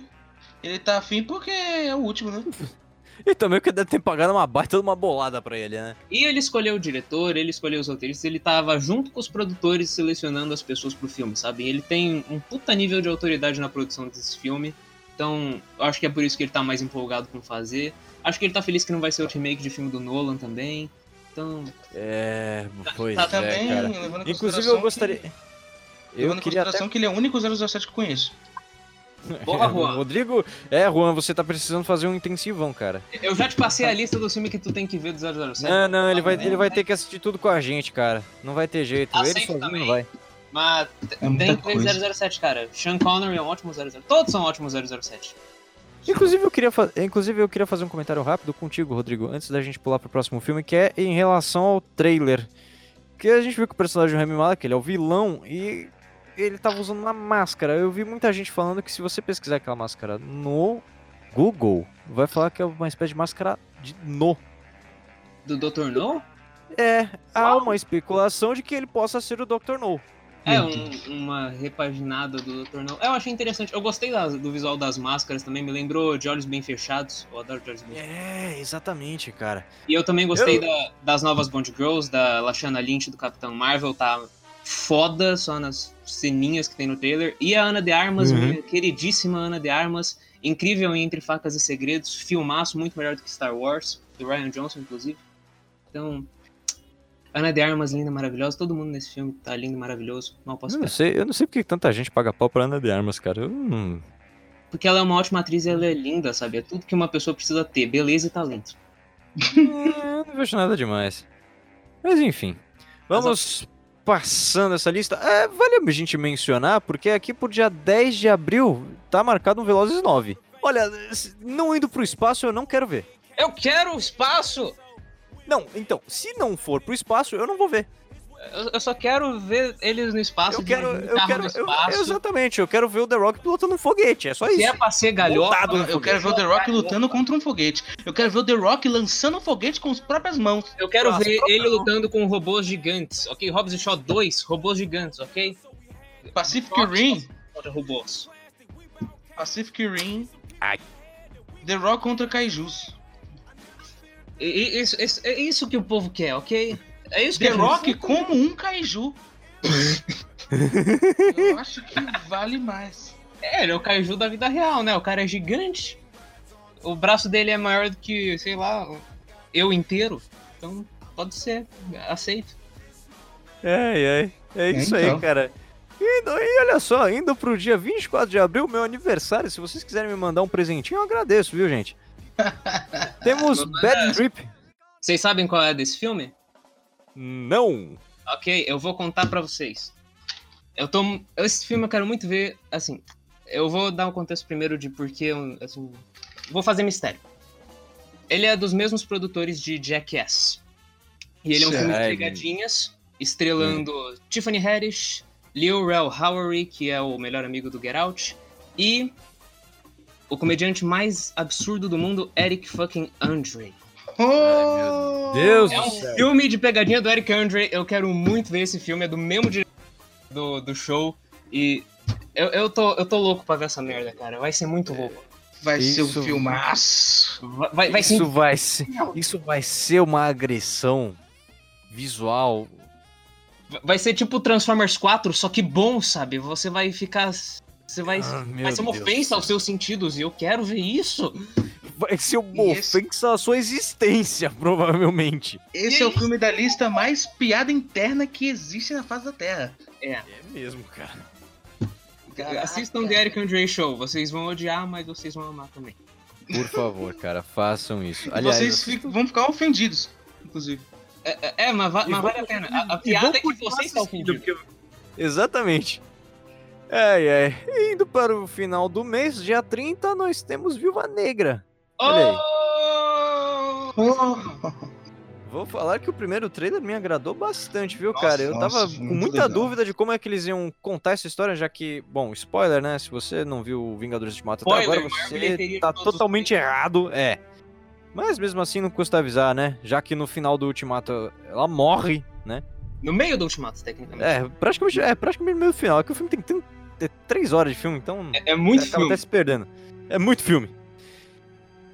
Ele tá afim porque é o último, né? E também que deve ter pagado uma baita de uma bolada pra ele, né? E ele escolheu o diretor, ele escolheu os roteiristas, ele tava junto com os produtores selecionando as pessoas pro filme, sabe? Ele tem um puta nível de autoridade na produção desse filme. Então, eu acho que é por isso que ele tá mais empolgado com fazer. Acho que ele tá feliz que não vai ser o remake de filme do Nolan também. Então, É, pois tá é, Também, cara. Inclusive eu gostaria... Que, Eu levando em queria até... consideração que ele é o único 007 que conheço. porra, Juan. Rodrigo... É, Juan, você tá precisando fazer um intensivão, cara. Eu já te passei a lista do filme que tu tem que ver do 007. Não, não, ele vai, ele vai ter que assistir tudo com a gente, cara. Não vai ter jeito. Ele Aceito sozinho também. não vai. Mas É tem coisa. 007, cara. Sean Connery é um ótimo 007. Todos são ótimos 007. Inclusive eu, queria Inclusive, eu queria fazer um comentário rápido contigo, Rodrigo, antes da gente pular pro próximo filme, que é em relação ao trailer. Que a gente viu que o personagem do Remy Malek, ele é o vilão, e ele tava usando uma máscara. Eu vi muita gente falando que se você pesquisar aquela máscara no Google, vai falar que é uma espécie de máscara de no. Do Dr. No? É, há uma especulação de que ele possa ser o Dr. No. É, um- uma repaginada do Dr. No. Eu achei interessante. Eu gostei das- do visual das máscaras também. Me lembrou de Olhos Bem Fechados. Eu adoro de Olhos Bem Fechados. É, exatamente, cara. E eu também gostei Eu- da- das novas Bond Girls, da Lashana Lynch do Capitão Marvel. Tá foda só nas ceninhas que tem no trailer. E a Ana de Armas, Uhum. minha queridíssima Ana de Armas. Incrível em Entre Facas e Segredos. Filmaço muito melhor do que Star Wars. Do Ryan Johnson, inclusive. Então... Ana de Armas, linda, maravilhosa. Todo mundo nesse filme tá lindo, maravilhoso. Mal posso Eu não sei, eu não sei porque tanta gente paga pau pra Ana de Armas, cara. Eu não... Porque ela é uma ótima atriz e ela é linda, sabe? É tudo que uma pessoa precisa ter, beleza e talento. É, eu não vejo nada demais. Mas enfim. Vamos passando essa lista. É, vale a gente mencionar, porque aqui pro dia 10 de abril tá marcado um Velozes 9. Olha, não indo pro espaço eu não quero ver. Eu quero espaço! Não, então, se não for pro espaço, eu não vou ver. Eu, eu só quero ver eles no espaço. Eu quero, eu quero, no eu- espaço. exatamente, eu quero ver o The Rock pilotando um foguete, é só Se isso. é pra ser galhofa, Eu quero ver o The Rock lutando contra um foguete. Eu quero ver o The Rock lançando um foguete com as próprias mãos. eu quero Nossa, ver ele não. lutando com robôs gigantes, ok? Hobbs e Shaw 2, robôs gigantes, ok? Pacific Rock Rim. Contra robôs. Pacific Rim. Ai. The Rock contra Kaijus. E, e- isso, isso- é isso que o povo quer, ok? É isso que The Rock como um Kaiju. Eu acho que vale mais. É, ele é o kaiju da vida real, né? O cara é gigante. O braço dele é maior do que, sei lá, eu inteiro. Então, pode ser. Aceito. Ai, ai. É isso Então. aí, cara. Indo, e olha só, indo pro dia 24 de abril, meu aniversário. Se vocês quiserem me mandar um presentinho, eu agradeço, viu, gente? Temos Bad Trip. Vocês sabem qual é desse filme? Não. Ok, eu vou contar pra vocês. Eu tô. Esse filme eu quero muito ver. Assim, eu vou dar um contexto primeiro de porque. eu, Assim, vou fazer mistério. Ele é dos mesmos produtores de Jackass. E ele é um filme de pegadinhas, estrelando Tiffany Haddish, Lil Rel Howery, que é o melhor amigo do Get Out, e o comediante mais absurdo do mundo, Eric fucking Andre. Oh! Deus É do um céu. filme de pegadinha do Eric Andre. Eu quero muito ver esse filme. É do mesmo diretor do, do show. E eu, eu, tô, eu tô louco pra ver essa merda, cara. Vai ser muito louco. Vai ser Isso. um filmaço. Vai, vai, ser. Isso vai ser, isso vai ser uma agressão visual. Vai ser tipo Transformers 4, só que bom, sabe? Você vai ficar. Você vai. Ah, vai ser uma Deus ofensa aos seus sentidos. E eu quero ver isso. Vai ser uma E esse- ofensa à sua existência, provavelmente. Esse é o filme da lista mais piada interna que existe na face da Terra. É mesmo, cara. Assistam The Eric Andre Show. Vocês vão odiar, mas vocês vão amar também. Por favor, cara, façam isso. Aliás, vocês fi- vão ficar ofendidos, inclusive. É, é, é, mas, va- mas vale a pena. A, a piada é que continuar você está assistindo, ofendido. porque- Exatamente. Ai, ai. Indo para o final do mês, dia 30, nós temos Viúva Negra. Olha aí. Oh! Vou falar que o primeiro trailer me agradou bastante, viu, Nossa, cara? Eu nossa, tava com muita legal. dúvida de como é que eles iam contar essa história, já que, bom, spoiler, né? Se você não viu Vingadores Ultimato até Spoiler, agora, você de tá totalmente errado. É. Mas mesmo assim não custa avisar, né? Já que no final do Ultimato ela morre, né? No meio do Ultimato, tecnicamente. É, praticamente, é, praticamente no meio do final. É que o filme tem, tem, tem três horas de filme, então É, é muito acaba filme. até se perdendo. É muito filme.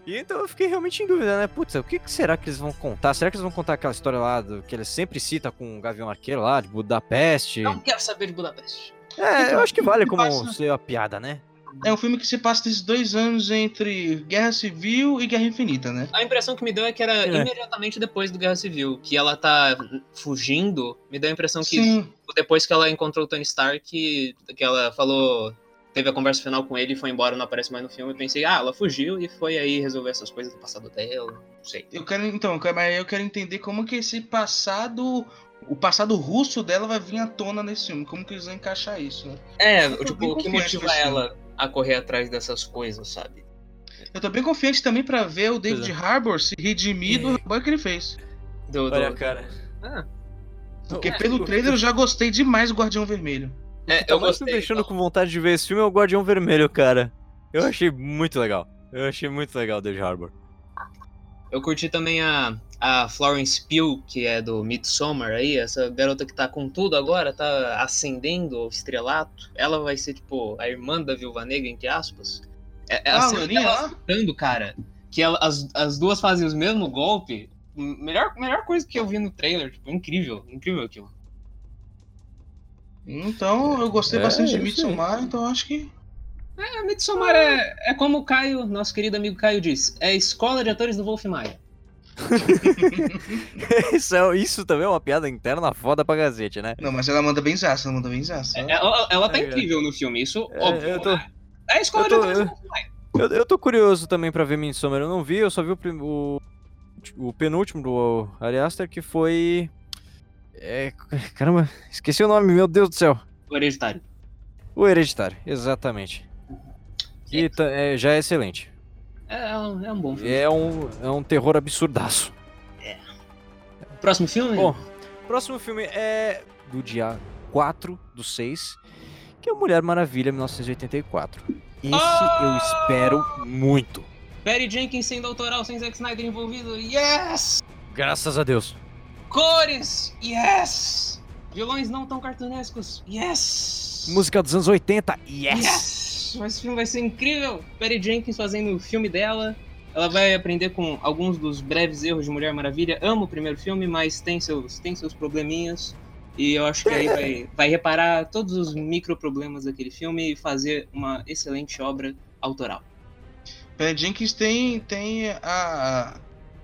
E então eu fiquei realmente em dúvida, né? Putz, o que, que será que eles vão contar? Será que eles vão contar aquela história lá do, que eles sempre citam com o Gavião Arqueiro lá, de Budapeste? Não quero saber de Budapeste. É, eu acho que vale como ser a piada, né? É um filme que se passa nesses dois anos entre Guerra Civil e Guerra Infinita, né? A impressão que me deu é que era É. imediatamente depois do Guerra Civil, que ela tá fugindo. Me deu a impressão que Sim. depois que ela encontrou o Tony Stark, que, que ela falou, teve a conversa final com ele e foi embora, não aparece mais no filme. Eu pensei, ah, ela fugiu e foi aí resolver essas coisas do passado dela. Não sei. Eu quero, então, eu quero- mas eu quero entender como que esse passado. O passado russo dela vai vir à tona nesse filme. Como que eles vão encaixar isso, né? É, tipo, o que motiva ela a correr atrás dessas coisas, sabe? Eu tô bem confiante também pra ver o David Pois Harbour se redimir do trabalho que ele fez. Do, do- Olha, cara. Ah, Porque É, pelo trailer eu já gostei demais do Guardião Vermelho. é, Tá eu mais me gostei. deixando então. com vontade de ver esse filme é o Guardião Vermelho, cara. Eu achei muito legal. Eu achei muito legal o David Harbour. Eu curti também a, a Florence Pugh, que é do Midsommar aí, essa garota que tá com tudo agora, tá ascendendo o estrelato. Ela vai ser, tipo, a irmã da Viúva Negra, entre aspas. É, é a Ah, a cena loirinha dela lá? lutando, cara, que ela- as, as duas fazem os mesmos golpes. Melhor, melhor coisa que eu vi no trailer, tipo, incrível, incrível aquilo. Então eu gostei É, bastante de. Midsommar, então acho que. É, Midsommar é, é como o Caio, nosso querido amigo Caio diz, é a escola de atores do Wolf Maia. isso, é- isso também é uma piada interna foda pra gazete, né? Não, mas ela manda bem zaça, ela manda bem zaça. É, Ela, ela tá É, incrível no filme, isso É, óbvio. tô- né? É a escola eu de tô- atores do eu- Wolf Maia. Eu, eu tô curioso também pra ver Midsommar. Eu não vi, eu só vi o, prim- o, o penúltimo do Ari Aster, que foi... É, caramba, esqueci o nome, meu Deus do céu. O Hereditário. O Hereditário, exatamente. Que ta- é, já é excelente. É, é um, é um bom filme. É um, é um terror absurdaço. Próximo filme? Bom, próximo filme é do dia 4 do 6, que é Mulher Maravilha 1984. Esse Ah! eu espero muito. Perry Jenkins sendo autoral, sem Zack Snyder envolvido. Yes! Graças a Deus. Cores! Yes! Vilões não tão cartunescos. Yes! Música dos anos 80, yes! Yes! Esse filme vai ser incrível. Perry Jenkins fazendo o filme dela. Ela vai aprender com alguns dos breves erros de Mulher Maravilha. Amo o primeiro filme, mas tem seus, tem seus probleminhas. E eu acho que aí vai, vai reparar todos os micro problemas daquele filme e fazer uma excelente obra autoral. Perry Jenkins tem, tem a,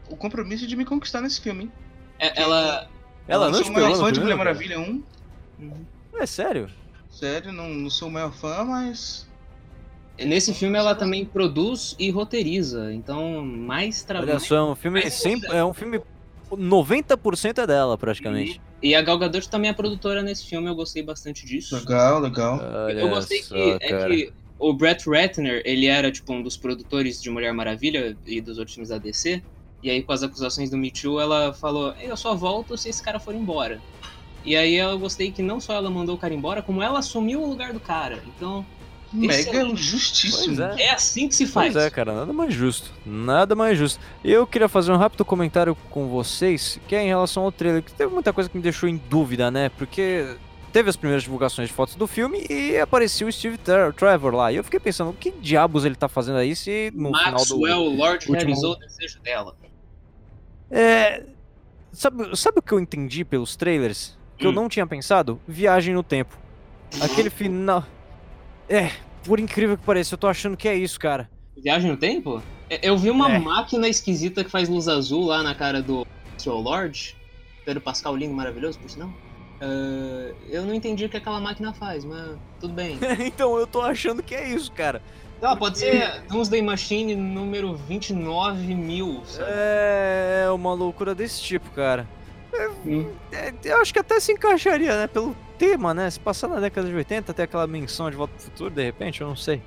o compromisso de me conquistar nesse filme, hein? É- ela. Ela não sou o maior fã de Mulher Maravilha 1. Uhum. É sério? Sério, não, não sou o maior fã, mas. Nesse filme ela também produz e roteiriza, então mais trabalho. Olha só, é um filme Mas- sempre, é um filme 90% é dela, praticamente. E a Gal Gadot também é produtora nesse filme, eu gostei bastante disso. Legal, legal. Olha eu gostei só, que, é que o Brett Ratner, ele era tipo um dos produtores de Mulher Maravilha e dos outros filmes da DC. E aí com as acusações do Me Too, ela falou: "Eu só volto se esse cara for embora". E aí eu gostei que não só ela mandou o cara embora, como ela assumiu o lugar do cara. Então, Mega justíssimo. Pois é assim que se faz. Pois é, cara, nada mais justo. Nada mais justo. Eu queria fazer um rápido comentário com vocês, que é em relação ao trailer, que teve muita coisa que me deixou em dúvida, né? Porque teve as primeiras divulgações de fotos do filme e apareceu o Steve Tra- Trevor lá. E eu fiquei pensando, o que diabos ele tá fazendo aí se no final Maxwell do. Lord último- realizou o desejo dela. É. Sabe, sabe o que eu entendi pelos trailers? Que eu Hum. não tinha pensado? Viagem no tempo. Aquele final. É, por incrível que pareça, eu tô achando que é isso, cara. Viagem no tempo? É, Eu vi uma É. máquina esquisita que faz luz azul lá na cara do Maxwell Lord. Pedro Pascal lindo, maravilhoso, por sinal. Ah, eu não entendi o que aquela máquina faz, mas tudo bem. então eu tô achando que é isso, cara. Ah, pode ser Doomsday Machine número 29 mil, sabe? É uma loucura desse tipo, cara. Hum. É, eu acho que até se encaixaria, né? Pelo tema, né? Se passar na década de 80, até aquela menção de Volta pro Futuro, de repente, eu não sei.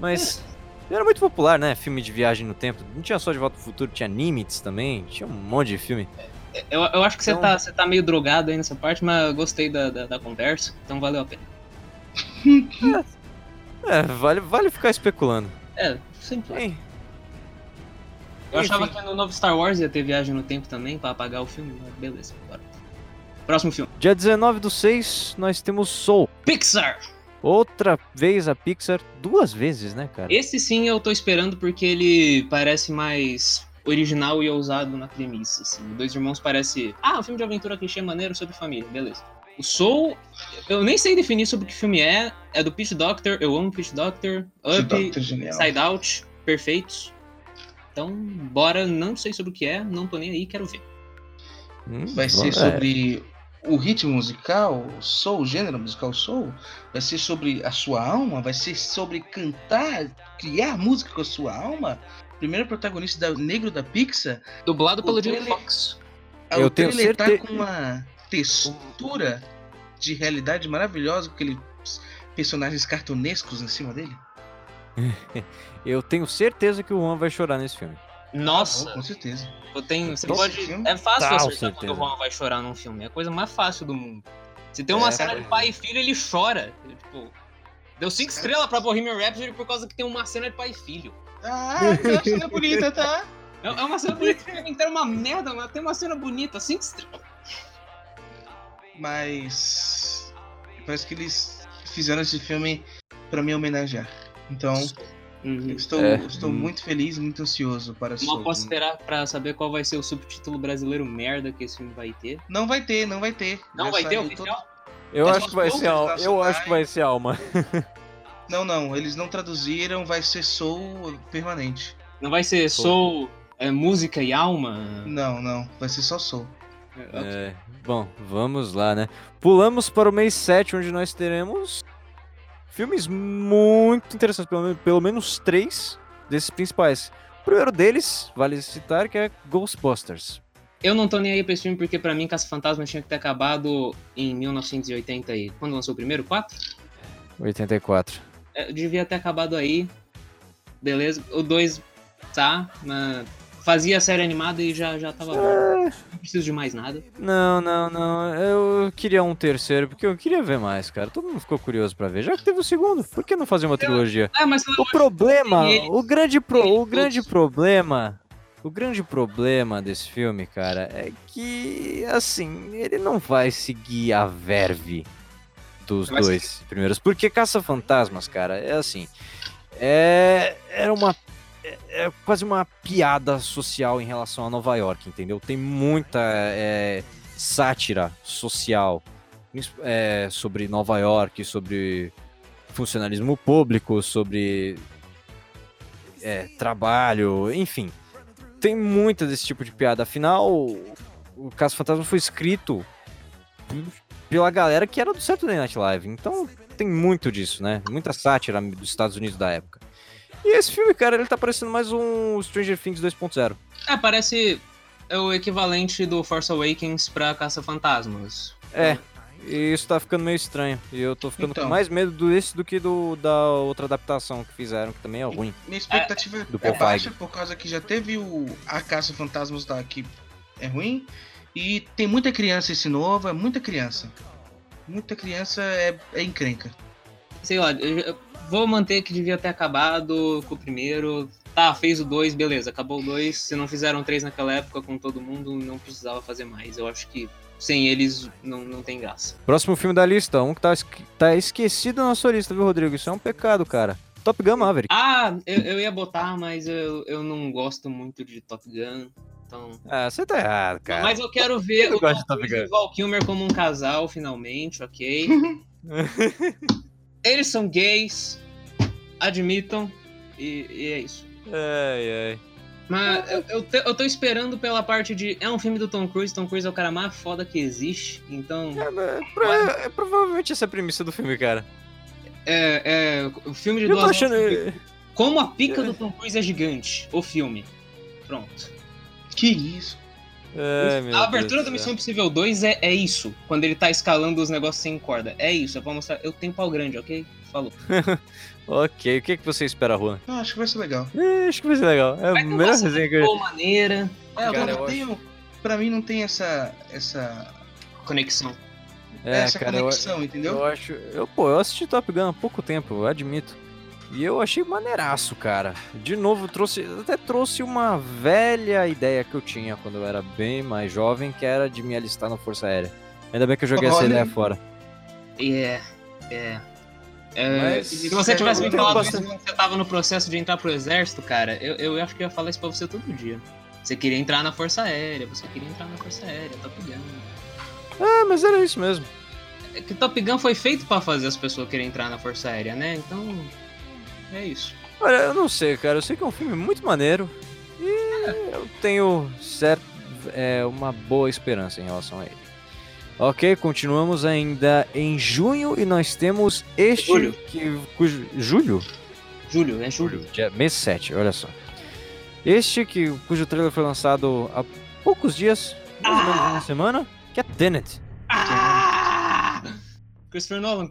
Mas era muito popular, né? Filme de viagem no tempo. Não tinha só de Volta pro Futuro, tinha Nimitz também. Tinha um monte de filme. Eu, eu acho que você Então- tá, você tá meio drogado aí nessa parte, mas eu gostei da, da, da conversa, então valeu a pena. É, vale, vale ficar especulando. É, sempre. Hein? Eu achava Enfim. que no novo Star Wars ia ter viagem no tempo também pra apagar o filme, mas beleza, bora. Próximo filme. Dia 19 do 6, nós temos Soul. Pixar! Outra vez a Pixar, duas vezes, né, cara? Esse sim eu tô esperando porque ele parece mais original e ousado na premissa, assim. Dois Irmãos parece... Ah, um filme de aventura clichê maneiro sobre família, beleza. O Soul, eu nem sei definir sobre que filme é. É do Pitch Doctor, eu amo Pitch Doctor. Up, Doctor genial. Side Out, perfeitos. Então, bora, não sei sobre o que é, não tô nem aí, quero ver. Hum, Vai ser é. sobre o ritmo musical, soul, o gênero musical soul. Vai ser sobre a sua alma. Vai ser sobre cantar, criar música com a sua alma. Primeiro protagonista da, negro da Pixar. Dublado pelo Jimmy Fox. Ah, Eu o tenho trailer tá com uma textura de realidade maravilhosa, com aqueles personagens cartunescos em cima dele. Eu tenho certeza que o Juan vai chorar nesse filme. Nossa, Oh, com certeza. eu tenho. Você pode. filme? É fácil Total acertar certeza. quando o Juan vai chorar num filme. É a coisa mais fácil do mundo. Se tem uma É, cena de pai e filho, ele chora. Ele, tipo, deu cinco estrelas pra Bohemian Rhapsody por causa que tem uma cena de pai e filho. Ah, que cena bonita, tá? É é uma cena bonita, é uma merda, mas tem uma cena bonita, cinco estrelas. Mas. Parece que eles fizeram esse filme pra me homenagear. Então, Uhum. eu estou, É. estou muito feliz, muito ansioso para Mal posso esperar pra saber qual vai ser o subtítulo brasileiro merda que esse filme vai ter. Não vai ter, não vai ter. Não Já vai ter oficial? Eu É acho que vai ser alma. Eu acho que vai ser alma. todo- Não, não, eles não traduziram, vai ser Soul permanente. Não vai ser Soul, é, música e alma? Não, não, vai ser só Soul. É, É, bom, vamos lá, né? Pulamos para o mês 7, onde nós teremos filmes muito interessantes, pelo, men- pelo menos três desses principais. O primeiro deles, vale citar, que é Ghostbusters. Eu não tô nem aí pra esse filme porque pra mim Caça Fantasma tinha que ter acabado em 1980 e quando lançou o primeiro? 4? 84. É, devia ter acabado aí. Beleza. O 2 tá, mas fazia a série animada e já, já tava bom. Não preciso de mais nada. Não, não, não. Eu queria um terceiro, porque eu queria ver mais, cara. Todo mundo ficou curioso pra ver. Já que teve o segundo, por que não fazer uma trilogia? Ah, mas O problema, ele- o grande, pro, o grande todos. problema, o grande problema desse filme, cara, é que, assim, ele não vai seguir a verve dos dois primeiros. Porque Caça-Fantasmas, cara, é assim, é, era uma, é, é quase uma piada social em relação a Nova York, entendeu? Tem muita é, sátira social é, sobre Nova York, sobre funcionalismo público, sobre é, trabalho, enfim. Tem muita desse tipo de piada. Afinal, o Caso Fantasma foi escrito pela galera que era do Saturday Night Live. Então tem muito disso, né? Muita sátira dos Estados Unidos da época. E esse filme, cara, ele tá parecendo mais um Stranger Things 2.0. É, parece é o equivalente do Force Awakens pra Caça Fantasmas. É, e isso tá ficando meio estranho. E eu tô ficando Então. com mais medo desse do que do, da outra adaptação que fizeram, que também é ruim. Minha expectativa do é baixa por causa que já teve o A Caça Fantasmas da que é ruim. E tem muita criança esse novo, é muita criança. Muita criança é, é encrenca. Sei lá, vou manter que devia ter acabado com o primeiro. Tá, fez o 2, beleza, acabou o 2. Se não fizeram três naquela época com todo mundo, não precisava fazer mais. Eu acho que sem eles não, não tem graça. Próximo filme da lista, um que tá, tá esquecido na sua lista, viu, Rodrigo? Isso é um pecado, cara. Top Gun Maverick. Ah, eu, eu ia botar, mas eu, eu não gosto muito de Top Gun. Então. Ah, você tá errado, cara. Mas eu quero ver Eu o Tom Top Cruise e o Val Kilmer como um casal, finalmente, ok? Eles são gays, admitam, e, e é isso. Ai, ai. Mas eu, eu, te- eu tô esperando pela parte de. É um filme do Tom Cruise, Tom Cruise é o cara mais foda que existe, então. É, mas pro- é provavelmente essa é a premissa do filme, cara. É, é o filme de Eu duas achando. horas. Como a pica do Tom Cruise é gigante, o filme. Pronto. Que isso? Ai, a abertura Deus do do Missão. Impossível 2 é, é isso. Quando ele tá escalando os negócios sem corda. É isso, é pra mostrar. Eu tenho pau grande, ok? Falou. Ok, o que, que você espera, Juan? Eu acho que vai ser legal. Eh, acho que vai ser legal. É a melhor resenha que eu. boa maneira. É, Cara, eu eu tenho, pra mim não tem essa essa Conexão. É, essa cara, eu, conexão, entendeu? eu acho. Eu, pô, eu assisti Top Gun há pouco tempo, eu admito. E eu achei maneiraço, cara. De novo, trouxe, até trouxe uma velha ideia que eu tinha quando eu era bem mais jovem, que era de me alistar na Força Aérea. Ainda bem que eu joguei essa Olha. ideia fora. É, é. É, Mas- se você tivesse me falado isso quando você tava no processo de entrar pro exército, cara, eu, eu acho que eu ia falar isso pra você todo dia. Você queria entrar na Força Aérea, você queria entrar na Força Aérea, Top Gun. Ah, mas era isso mesmo. É que Top Gun foi feito pra fazer as pessoas querem entrar na Força Aérea, né? Então, é isso. Olha, eu não sei, cara. Eu sei que é um filme muito maneiro. E eu tenho certo, é, uma boa esperança em relação a ele. Ok, continuamos ainda em junho e nós temos este. Julho. Que, cujo, julho? Júlio, é Júlio. Dia, mês 7, olha só. Este que, cujo trailer foi lançado há poucos dias, mais ou menos uma semana, que é Tenet. Ah! Christopher Nolan.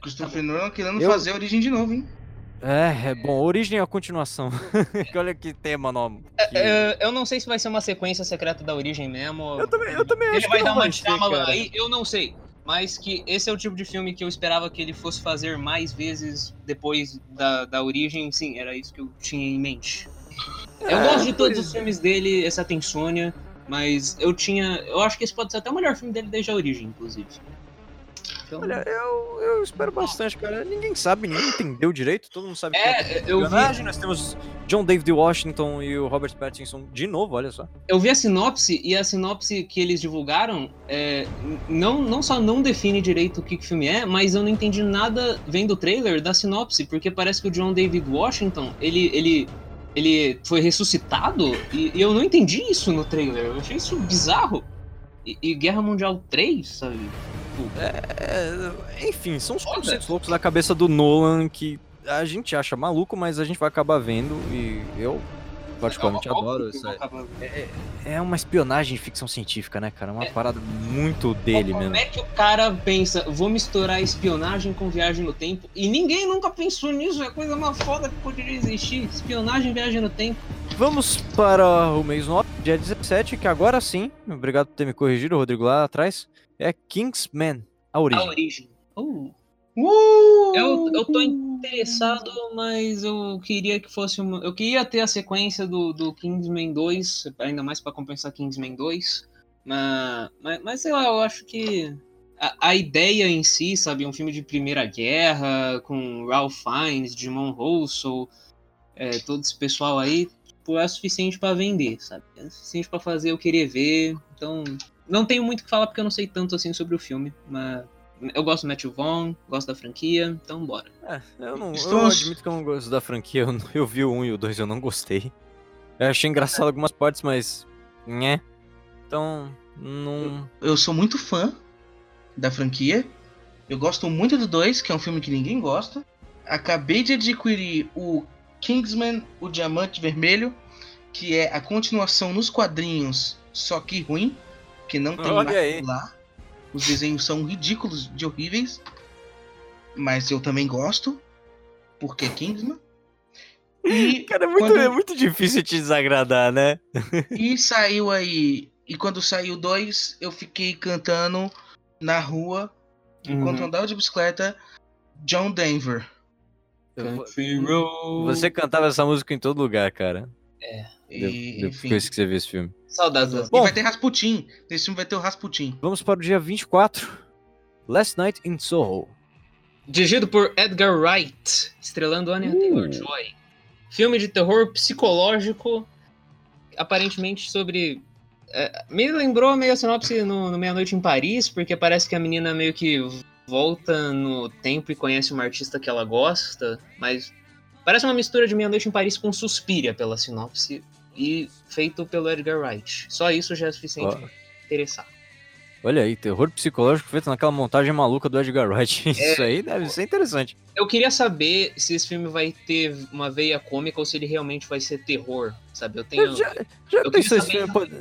Christopher Nolan querendo Eu- fazer a origem de novo, hein? É, é bom, Origem é a continuação. Olha que tema nome. que- É, eu não sei se vai ser uma sequência secreta da origem mesmo. Eu também, eu também Ele acho vai que dar uma vai ser, trama cara. aí, eu não sei. Mas que esse é o tipo de filme que eu esperava que ele fosse fazer mais vezes depois da, da origem. Sim, era isso que eu tinha em mente. Eu É, gosto de todos pois os filmes dele, essa insônia, mas eu tinha. Eu acho que esse pode ser até o melhor filme dele desde a origem, inclusive. Então, Olha, eu, eu espero bastante, cara. Ninguém sabe, ninguém entendeu direito, todo mundo sabe que é, eu vi. Nós temos John David Washington e o Robert Pattinson de novo, olha só. eu vi a sinopse e a sinopse que eles divulgaram é, não, não só não define direito o que, que o filme é, mas eu não entendi nada vendo o trailer da sinopse, porque parece que o John David Washington, ele, ele, ele foi ressuscitado e, e eu não entendi isso no trailer. Eu achei isso bizarro. E, e Guerra Mundial 3, sabe? É, enfim, são os conceitos loucos da cabeça do Nolan que a gente acha maluco, mas a gente vai acabar vendo e eu particularmente É, adoro. Essa, vou acabar- é uma espionagem ficção científica, né, cara? Uma parada muito dele Como mesmo. é que o cara pensa, vou misturar espionagem com viagem no tempo? E ninguém nunca pensou nisso, é coisa mais foda que poderia existir. Espionagem viagem no tempo. Vamos para o mês 9, dia 17, que agora sim, obrigado por ter me corrigido, Rodrigo, lá atrás, é Kingsman, a A origem. origem. Uh, Uh! eu, eu tô interessado, mas eu queria que fosse uma. Eu queria ter a sequência do, do Kingsman 2, ainda mais pra compensar Kingsman 2. Mas, mas, mas sei lá, eu acho que a, a ideia em si, sabe, um filme de Primeira Guerra, com Ralph Fiennes, Jimon Russell, é, todo esse pessoal aí, tipo, é suficiente pra vender, sabe? É suficiente pra fazer eu querer ver. Então, não tenho muito o que falar porque eu não sei tanto assim sobre o filme, mas eu gosto do Matthew Vaughn, gosto da franquia, então bora. É, eu não eu Estamos- admito que eu não gosto da franquia, eu, eu vi o 1 e o 2 eu não gostei. Eu achei engraçado algumas partes, mas. Né? Então, não. Eu sou muito fã da franquia. Eu gosto muito do 2, que é um filme que ninguém gosta. Acabei de adquirir o Kingsman, o Diamante Vermelho, que é a continuação nos quadrinhos, só que ruim, que não tem Olha nada aí. lá. Os desenhos são ridículos de horríveis, mas eu também gosto, porque é Kingsman. E Cara, é muito, Quando- é muito difícil te desagradar, né? E saiu aí. E quando saiu dois, eu fiquei cantando na rua, enquanto eu andava de bicicleta, John Denver. Você cantava essa música em todo lugar, cara. E, De- enfim. Depois que você viu esse filme. Saudades das E Bom. vai ter Rasputin. Nesse filme vai ter o Rasputin. Vamos para o dia 24. Last Night in Soho. Dirigido por Edgar Wright, estrelando Anya Uh. Taylor-Joy. Filme de terror psicológico, aparentemente sobre... é, me lembrou meio a sinopse no, no Meia Noite em Paris, porque parece que a menina meio que volta no tempo e conhece uma artista que ela gosta, mas parece uma mistura de Meia Noite em Paris com Suspiria pela sinopse e feito pelo Edgar Wright. Só isso já é suficiente Ó. pra interessar. Olha aí, terror psicológico feito naquela montagem maluca do Edgar Wright. É. Isso aí deve ser interessante. Eu queria saber se esse filme vai ter uma veia cômica ou se ele realmente vai ser terror, sabe? Eu tenho. Já, já eu pensou esse filme? pode-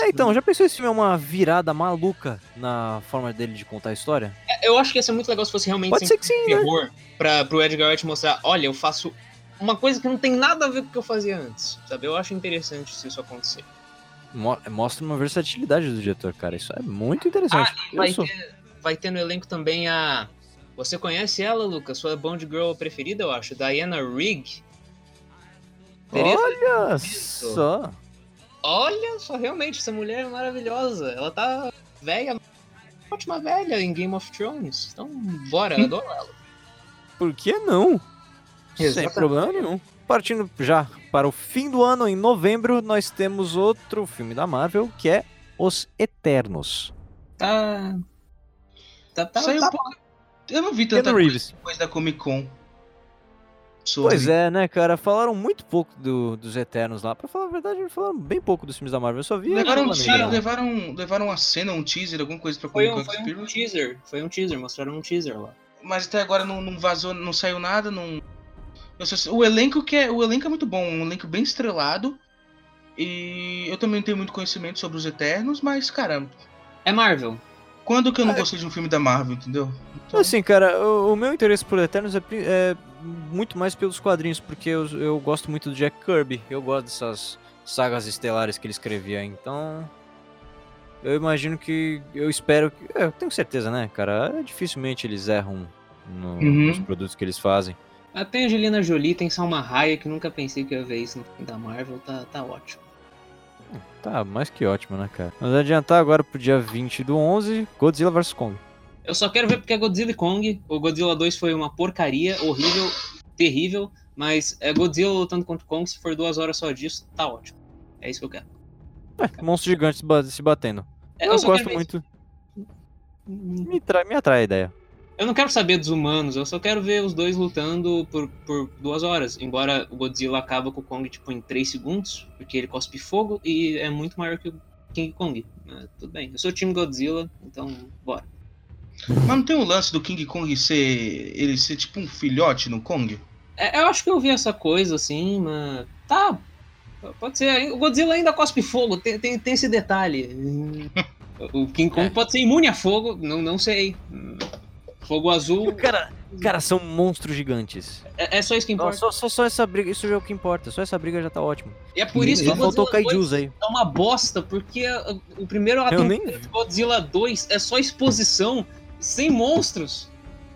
É, então, já pensou esse filme é uma virada maluca na forma dele de contar a história? Eu acho que ia ser muito legal se fosse realmente Pode ser que sim, né? terror pra, pro Edgar Wright mostrar, olha, eu faço uma coisa que não tem nada a ver com o que eu fazia antes, sabe? Eu acho interessante se isso acontecer. Mo- Mostra uma versatilidade do diretor, cara. Isso é muito interessante. Eu Vai sou- ter, vai ter no elenco também a, Você conhece ela, Lucas? Sua Bond Girl preferida, eu acho. Diana Rigg. Olha só. Olha só, realmente, essa mulher é maravilhosa. Ela tá velha, ótima velha em Game of Thrones. Então, bora, eu adoro ela. Por que não? Sem Exatamente. problema nenhum. Partindo já para o fim do ano, em novembro, nós temos outro filme da Marvel, que é Os Eternos. Tá. Tá, tá, Saiu tá um pouco. Eu não vi tanta coisa depois da Comic Con. Sobre. Pois é, né, cara? Falaram muito pouco do- dos Eternos lá. Pra falar a verdade, falaram bem pouco dos filmes da Marvel. Eu só vi Levaram, um teaser, levaram, levaram uma cena, um teaser, alguma coisa pra Foi um, Con foi um teaser. Foi um teaser, mostraram um teaser lá. Mas até agora não, não vazou, não saiu nada, não. Eu só o elenco que é, o elenco é muito bom, um elenco bem estrelado. E eu também não tenho muito conhecimento sobre os Eternos, mas cara, É Marvel. quando que eu não gostei de um filme da Marvel, entendeu? Então, Assim, cara, o, o meu interesse por Eternos é, é muito mais pelos quadrinhos, porque eu, eu gosto muito do Jack Kirby. Eu gosto dessas sagas estelares que ele escrevia. Então, eu imagino que. Eu espero que. é, eu tenho certeza, né, cara? Dificilmente eles erram no- Uhum. nos produtos que eles fazem. Tem Angelina Jolie, tem Salma Hayek, nunca pensei que eu ia ver isso no filme da Marvel, tá, tá ótimo. Tá, mais que ótimo, né, cara? Vamos adiantar agora pro dia 20 do 11, Godzilla vs Kong. Eu só quero ver porque é Godzilla e Kong. O Godzilla 2 foi uma porcaria, horrível, terrível, mas é Godzilla lutando contra o Kong, se for duas horas só disso, tá ótimo. É isso que eu quero. É, monstros gigantes se ba- se batendo. É, eu só gosto muito. Me, tra- me atrai a ideia. Eu não quero saber dos humanos, eu só quero ver os dois lutando por, por duas horas. Embora o Godzilla acaba com o Kong tipo em 3 segundos, porque ele cospe fogo e é muito maior que o King Kong. Mas tudo bem, eu sou o time Godzilla, então bora. Mas não tem o lance do King Kong ser. ele ser tipo um filhote no Kong? É, eu acho que eu vi essa coisa assim, mas. Tá. Pode ser. O Godzilla ainda cospe fogo, tem, tem, tem esse detalhe. O King Kong É. pode ser imune a fogo, não, não sei. Fogo azul. Cara, cara, são monstros gigantes. É, é só isso que Não, importa. só, só, só essa briga, isso já é o que importa. Só essa briga já tá ótimo. E é por isso que faltou Godzilla 2 Kaijus aí. é uma bosta, porque o primeiro ato nem do Godzilla 2 é só exposição, sem monstros.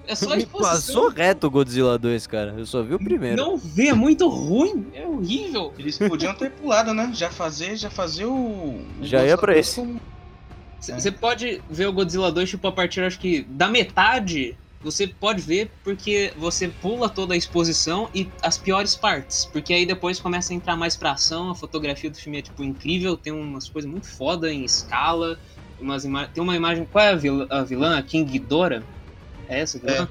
É só Me exposição. passou reto o Godzilla 2, cara. Eu só vi o primeiro. Não vê, é muito ruim, é horrível. Eles podiam ter pulado, né? Já fazer, já fazer o. o Já ia pra esse. com- É. Você pode ver o Godzilla 2, tipo, a partir, acho que, da metade, você pode ver porque você pula toda a exposição e as piores partes. Porque aí depois começa a entrar mais pra ação, a fotografia do filme é, tipo, incrível, tem umas coisas muito foda em escala, umas ima- tem uma imagem... Qual é a vilã? A, vilã? A King Ghidorah? É essa vilã?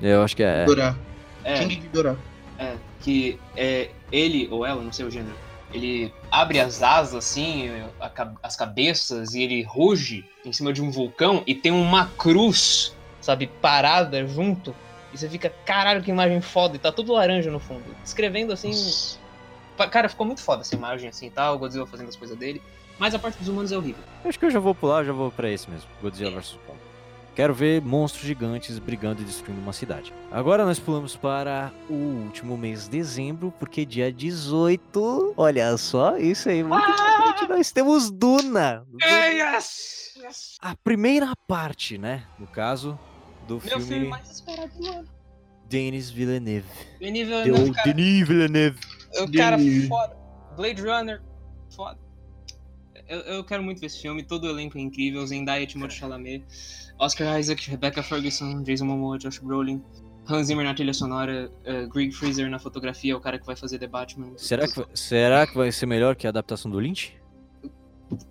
Eu acho que é. Ghidorah. É. King Ghidorah. É, que é ele ou ela, não sei o gênero, ele abre as asas assim, a as cabeças, e ele ruge em cima de um vulcão e tem uma cruz, sabe, parada junto. E você fica, caralho, que imagem foda, e tá tudo laranja no fundo. Descrevendo assim. Cara, ficou muito foda essa imagem assim e tal, o Godzilla fazendo as coisas dele. Mas a parte dos humanos é horrível. Acho que eu já vou pular, já vou pra esse mesmo. Godzilla vs Kong. Quero ver monstros gigantes brigando e destruindo uma cidade. Agora nós pulamos para o último mês de dezembro, porque dia 18. Olha só, isso aí, muito importante. Nós temos Duna. yes! yes! A primeira parte, né? No caso, do Meu filme, filme mais esperado do ano. Denis Villeneuve. Denis Villeneuve, cara, Denis Villeneuve. O cara Denis. foda. Blade Runner, foda. Eu, eu quero muito ver esse filme, todo o elenco é incrível, Zendaya, Timothée Chalamet, Oscar Isaac, Rebecca Ferguson, Jason Momoa, Josh Brolin, Hans Zimmer na trilha sonora, uh, Greg Freezer na fotografia, o cara que vai fazer The Batman. Será que, vai- será que vai ser melhor que a adaptação do Lynch?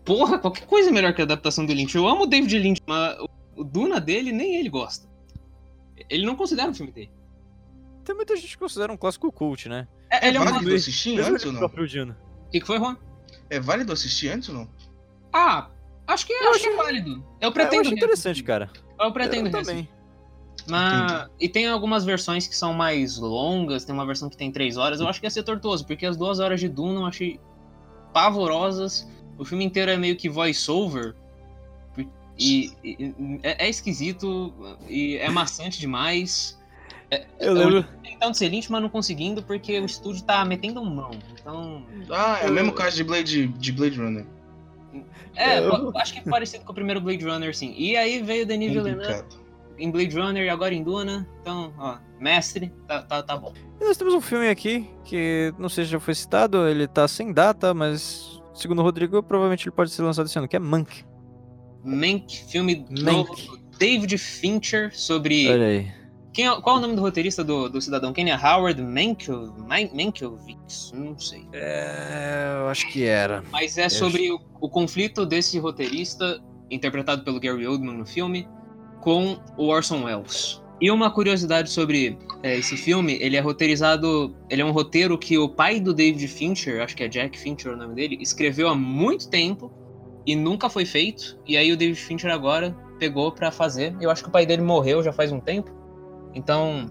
Porra, qualquer coisa é melhor que a adaptação do Lynch. Eu amo o David Lynch, mas o, o Duna dele, nem ele gosta. Ele não considera o filme dele. Tem muita gente que considera um clássico cult, né? É, ele é um... válido O assistir antes ou não? Duna. que, que foi, Juan? É válido assistir antes ou não? Ah, acho que, acho que é válido. Eu É, pretendo eu acho interessante, cara. Eu pretendo eu também. Mas, e tem algumas versões que são mais longas, tem uma versão que tem três horas. Eu acho que ia ser tortuoso, porque as duas horas de Duna eu achei pavorosas. O filme inteiro é meio que voice-over. E, e- é, é esquisito e é maçante demais. É, Eu lembro. tentando ser Lynch, mas não conseguindo, porque o estúdio tá metendo mão. Então. Ah, é o mesmo caso de Blade, de Blade Runner. É, Eu- acho que é parecido com o primeiro Blade Runner, sim. E aí veio o Denis Villeneuve. Em Blade Runner e agora em Duna. Então, ó, mestre, tá, tá, tá bom. E nós temos um filme aqui que não sei se já foi citado, ele tá sem data, mas segundo o Rodrigo, provavelmente ele pode ser lançado esse ano, que é Monk. Mank, filme Mank. novo do David Fincher sobre. Quem, é- qual é o nome do roteirista do, do Cidadão Kane? É Howard Mankiel, Mankiewicz? Não sei. É, eu acho que era. Mas é sobre o, o conflito desse roteirista, interpretado pelo Gary Oldman no filme, com o Orson Welles. E uma curiosidade sobre é, esse filme, ele é roteirizado. Ele é um roteiro que o pai do David Fincher, acho que é Jack Fincher o nome dele, escreveu há muito tempo e nunca foi feito. E aí o David Fincher agora pegou pra fazer. Eu acho que o pai dele morreu já faz um tempo. Então.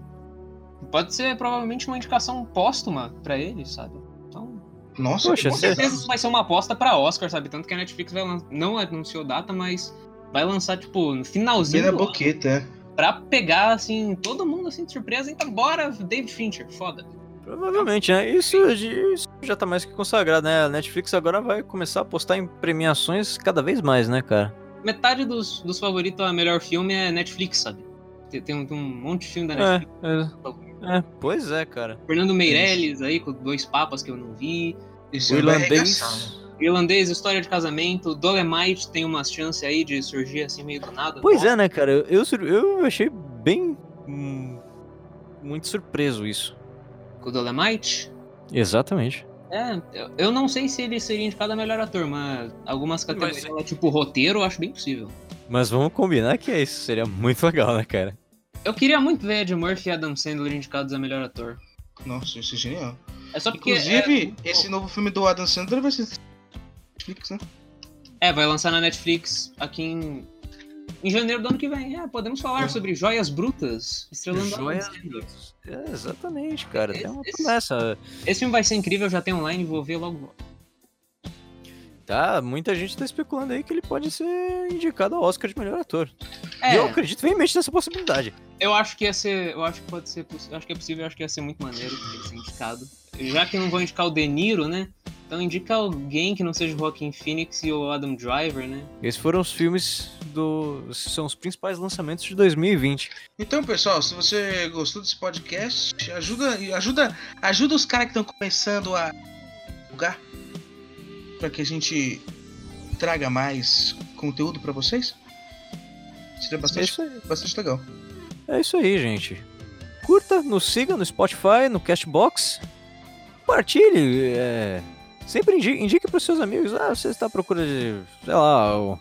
Pode ser provavelmente uma indicação póstuma pra ele, sabe? Então, Nossa, Poxa, com certeza isso vai ser uma aposta pra Oscar, sabe? Tanto que a Netflix vai lan- não anunciou data, mas vai lançar, tipo, no finalzinho Bem na boqueta, é. pra pegar, assim, todo mundo, assim, de surpresa. Então, bora, David Fincher, foda. Provavelmente, né? Isso, isso já tá mais que consagrado, né? A Netflix agora vai começar a postar em premiações cada vez mais, né, cara? Metade dos, dos favoritos a melhor filme é Netflix, sabe? Tem, tem um, tem um monte de filme da É, Netflix. é, é, pois é, cara. Fernando Meirelles aí, com dois papas que eu não vi. Esse O né? irlandês. Irlandês, História de Casamento. Dolemite tem uma chance aí de surgir assim meio do nada. Pois é, né, cara? Eu, eu, achei bem. hum, muito surpreso isso. Com o Dolemite. Exatamente. É, eu, eu não sei se ele seria indicado a melhor ator, mas algumas categorias, Mas- tipo roteiro, eu acho bem possível. Mas vamos combinar que é isso. Seria muito legal, né, cara? Eu queria muito ver Ed Murphy e Adam Sandler indicados a melhor ator. Nossa, isso é genial. É só porque. Inclusive, é, esse novo filme do Adam Sandler vai ser Netflix, né? É, vai lançar na Netflix aqui em, em janeiro do ano que vem. É, podemos falar É. sobre Joias Brutas, estrelando Joias Sandler. É, exatamente, cara. Tem uma Esse- promessa. Esse filme vai ser incrível, já tem online, vou ver logo. Tá, muita gente tá especulando aí que ele pode ser indicado ao Oscar de melhor ator. É, E eu acredito veemente nessa possibilidade. Eu acho que ia ser. Eu acho que pode ser acho que é possível, eu acho que ia ser muito maneiro ele ser indicado. Já que não vou indicar o De Niro, né? Então indica alguém que não seja o Joaquin Phoenix e o Adam Driver, né? Esses foram os filmes do. São os principais lançamentos de 2020. Então, pessoal, se você gostou desse podcast, ajuda, ajuda, ajuda os caras que estão começando a divulgar para que a gente traga mais conteúdo para vocês. Seria bastante, bastante legal. É isso aí, gente. Curta, nos siga no Spotify, no Castbox. Compartilhe. É... Sempre indique, indique para seus amigos. Ah, você está à procura de, sei lá, o-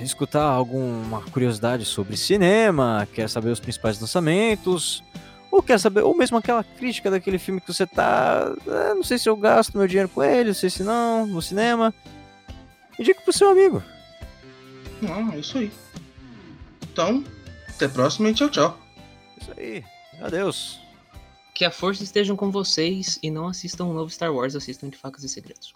escutar alguma curiosidade sobre cinema, quer saber os principais lançamentos, ou quer saber, ou mesmo aquela crítica daquele filme que você tá. "Ah, não sei se eu gasto meu dinheiro com ele, não sei se não, no cinema. Indique pro seu amigo. Ah, é isso aí. Então, até a próxima e tchau, tchau. Isso aí. Adeus. Que a força esteja com vocês e não assistam o novo Star Wars, assistam de Facas e Segredos.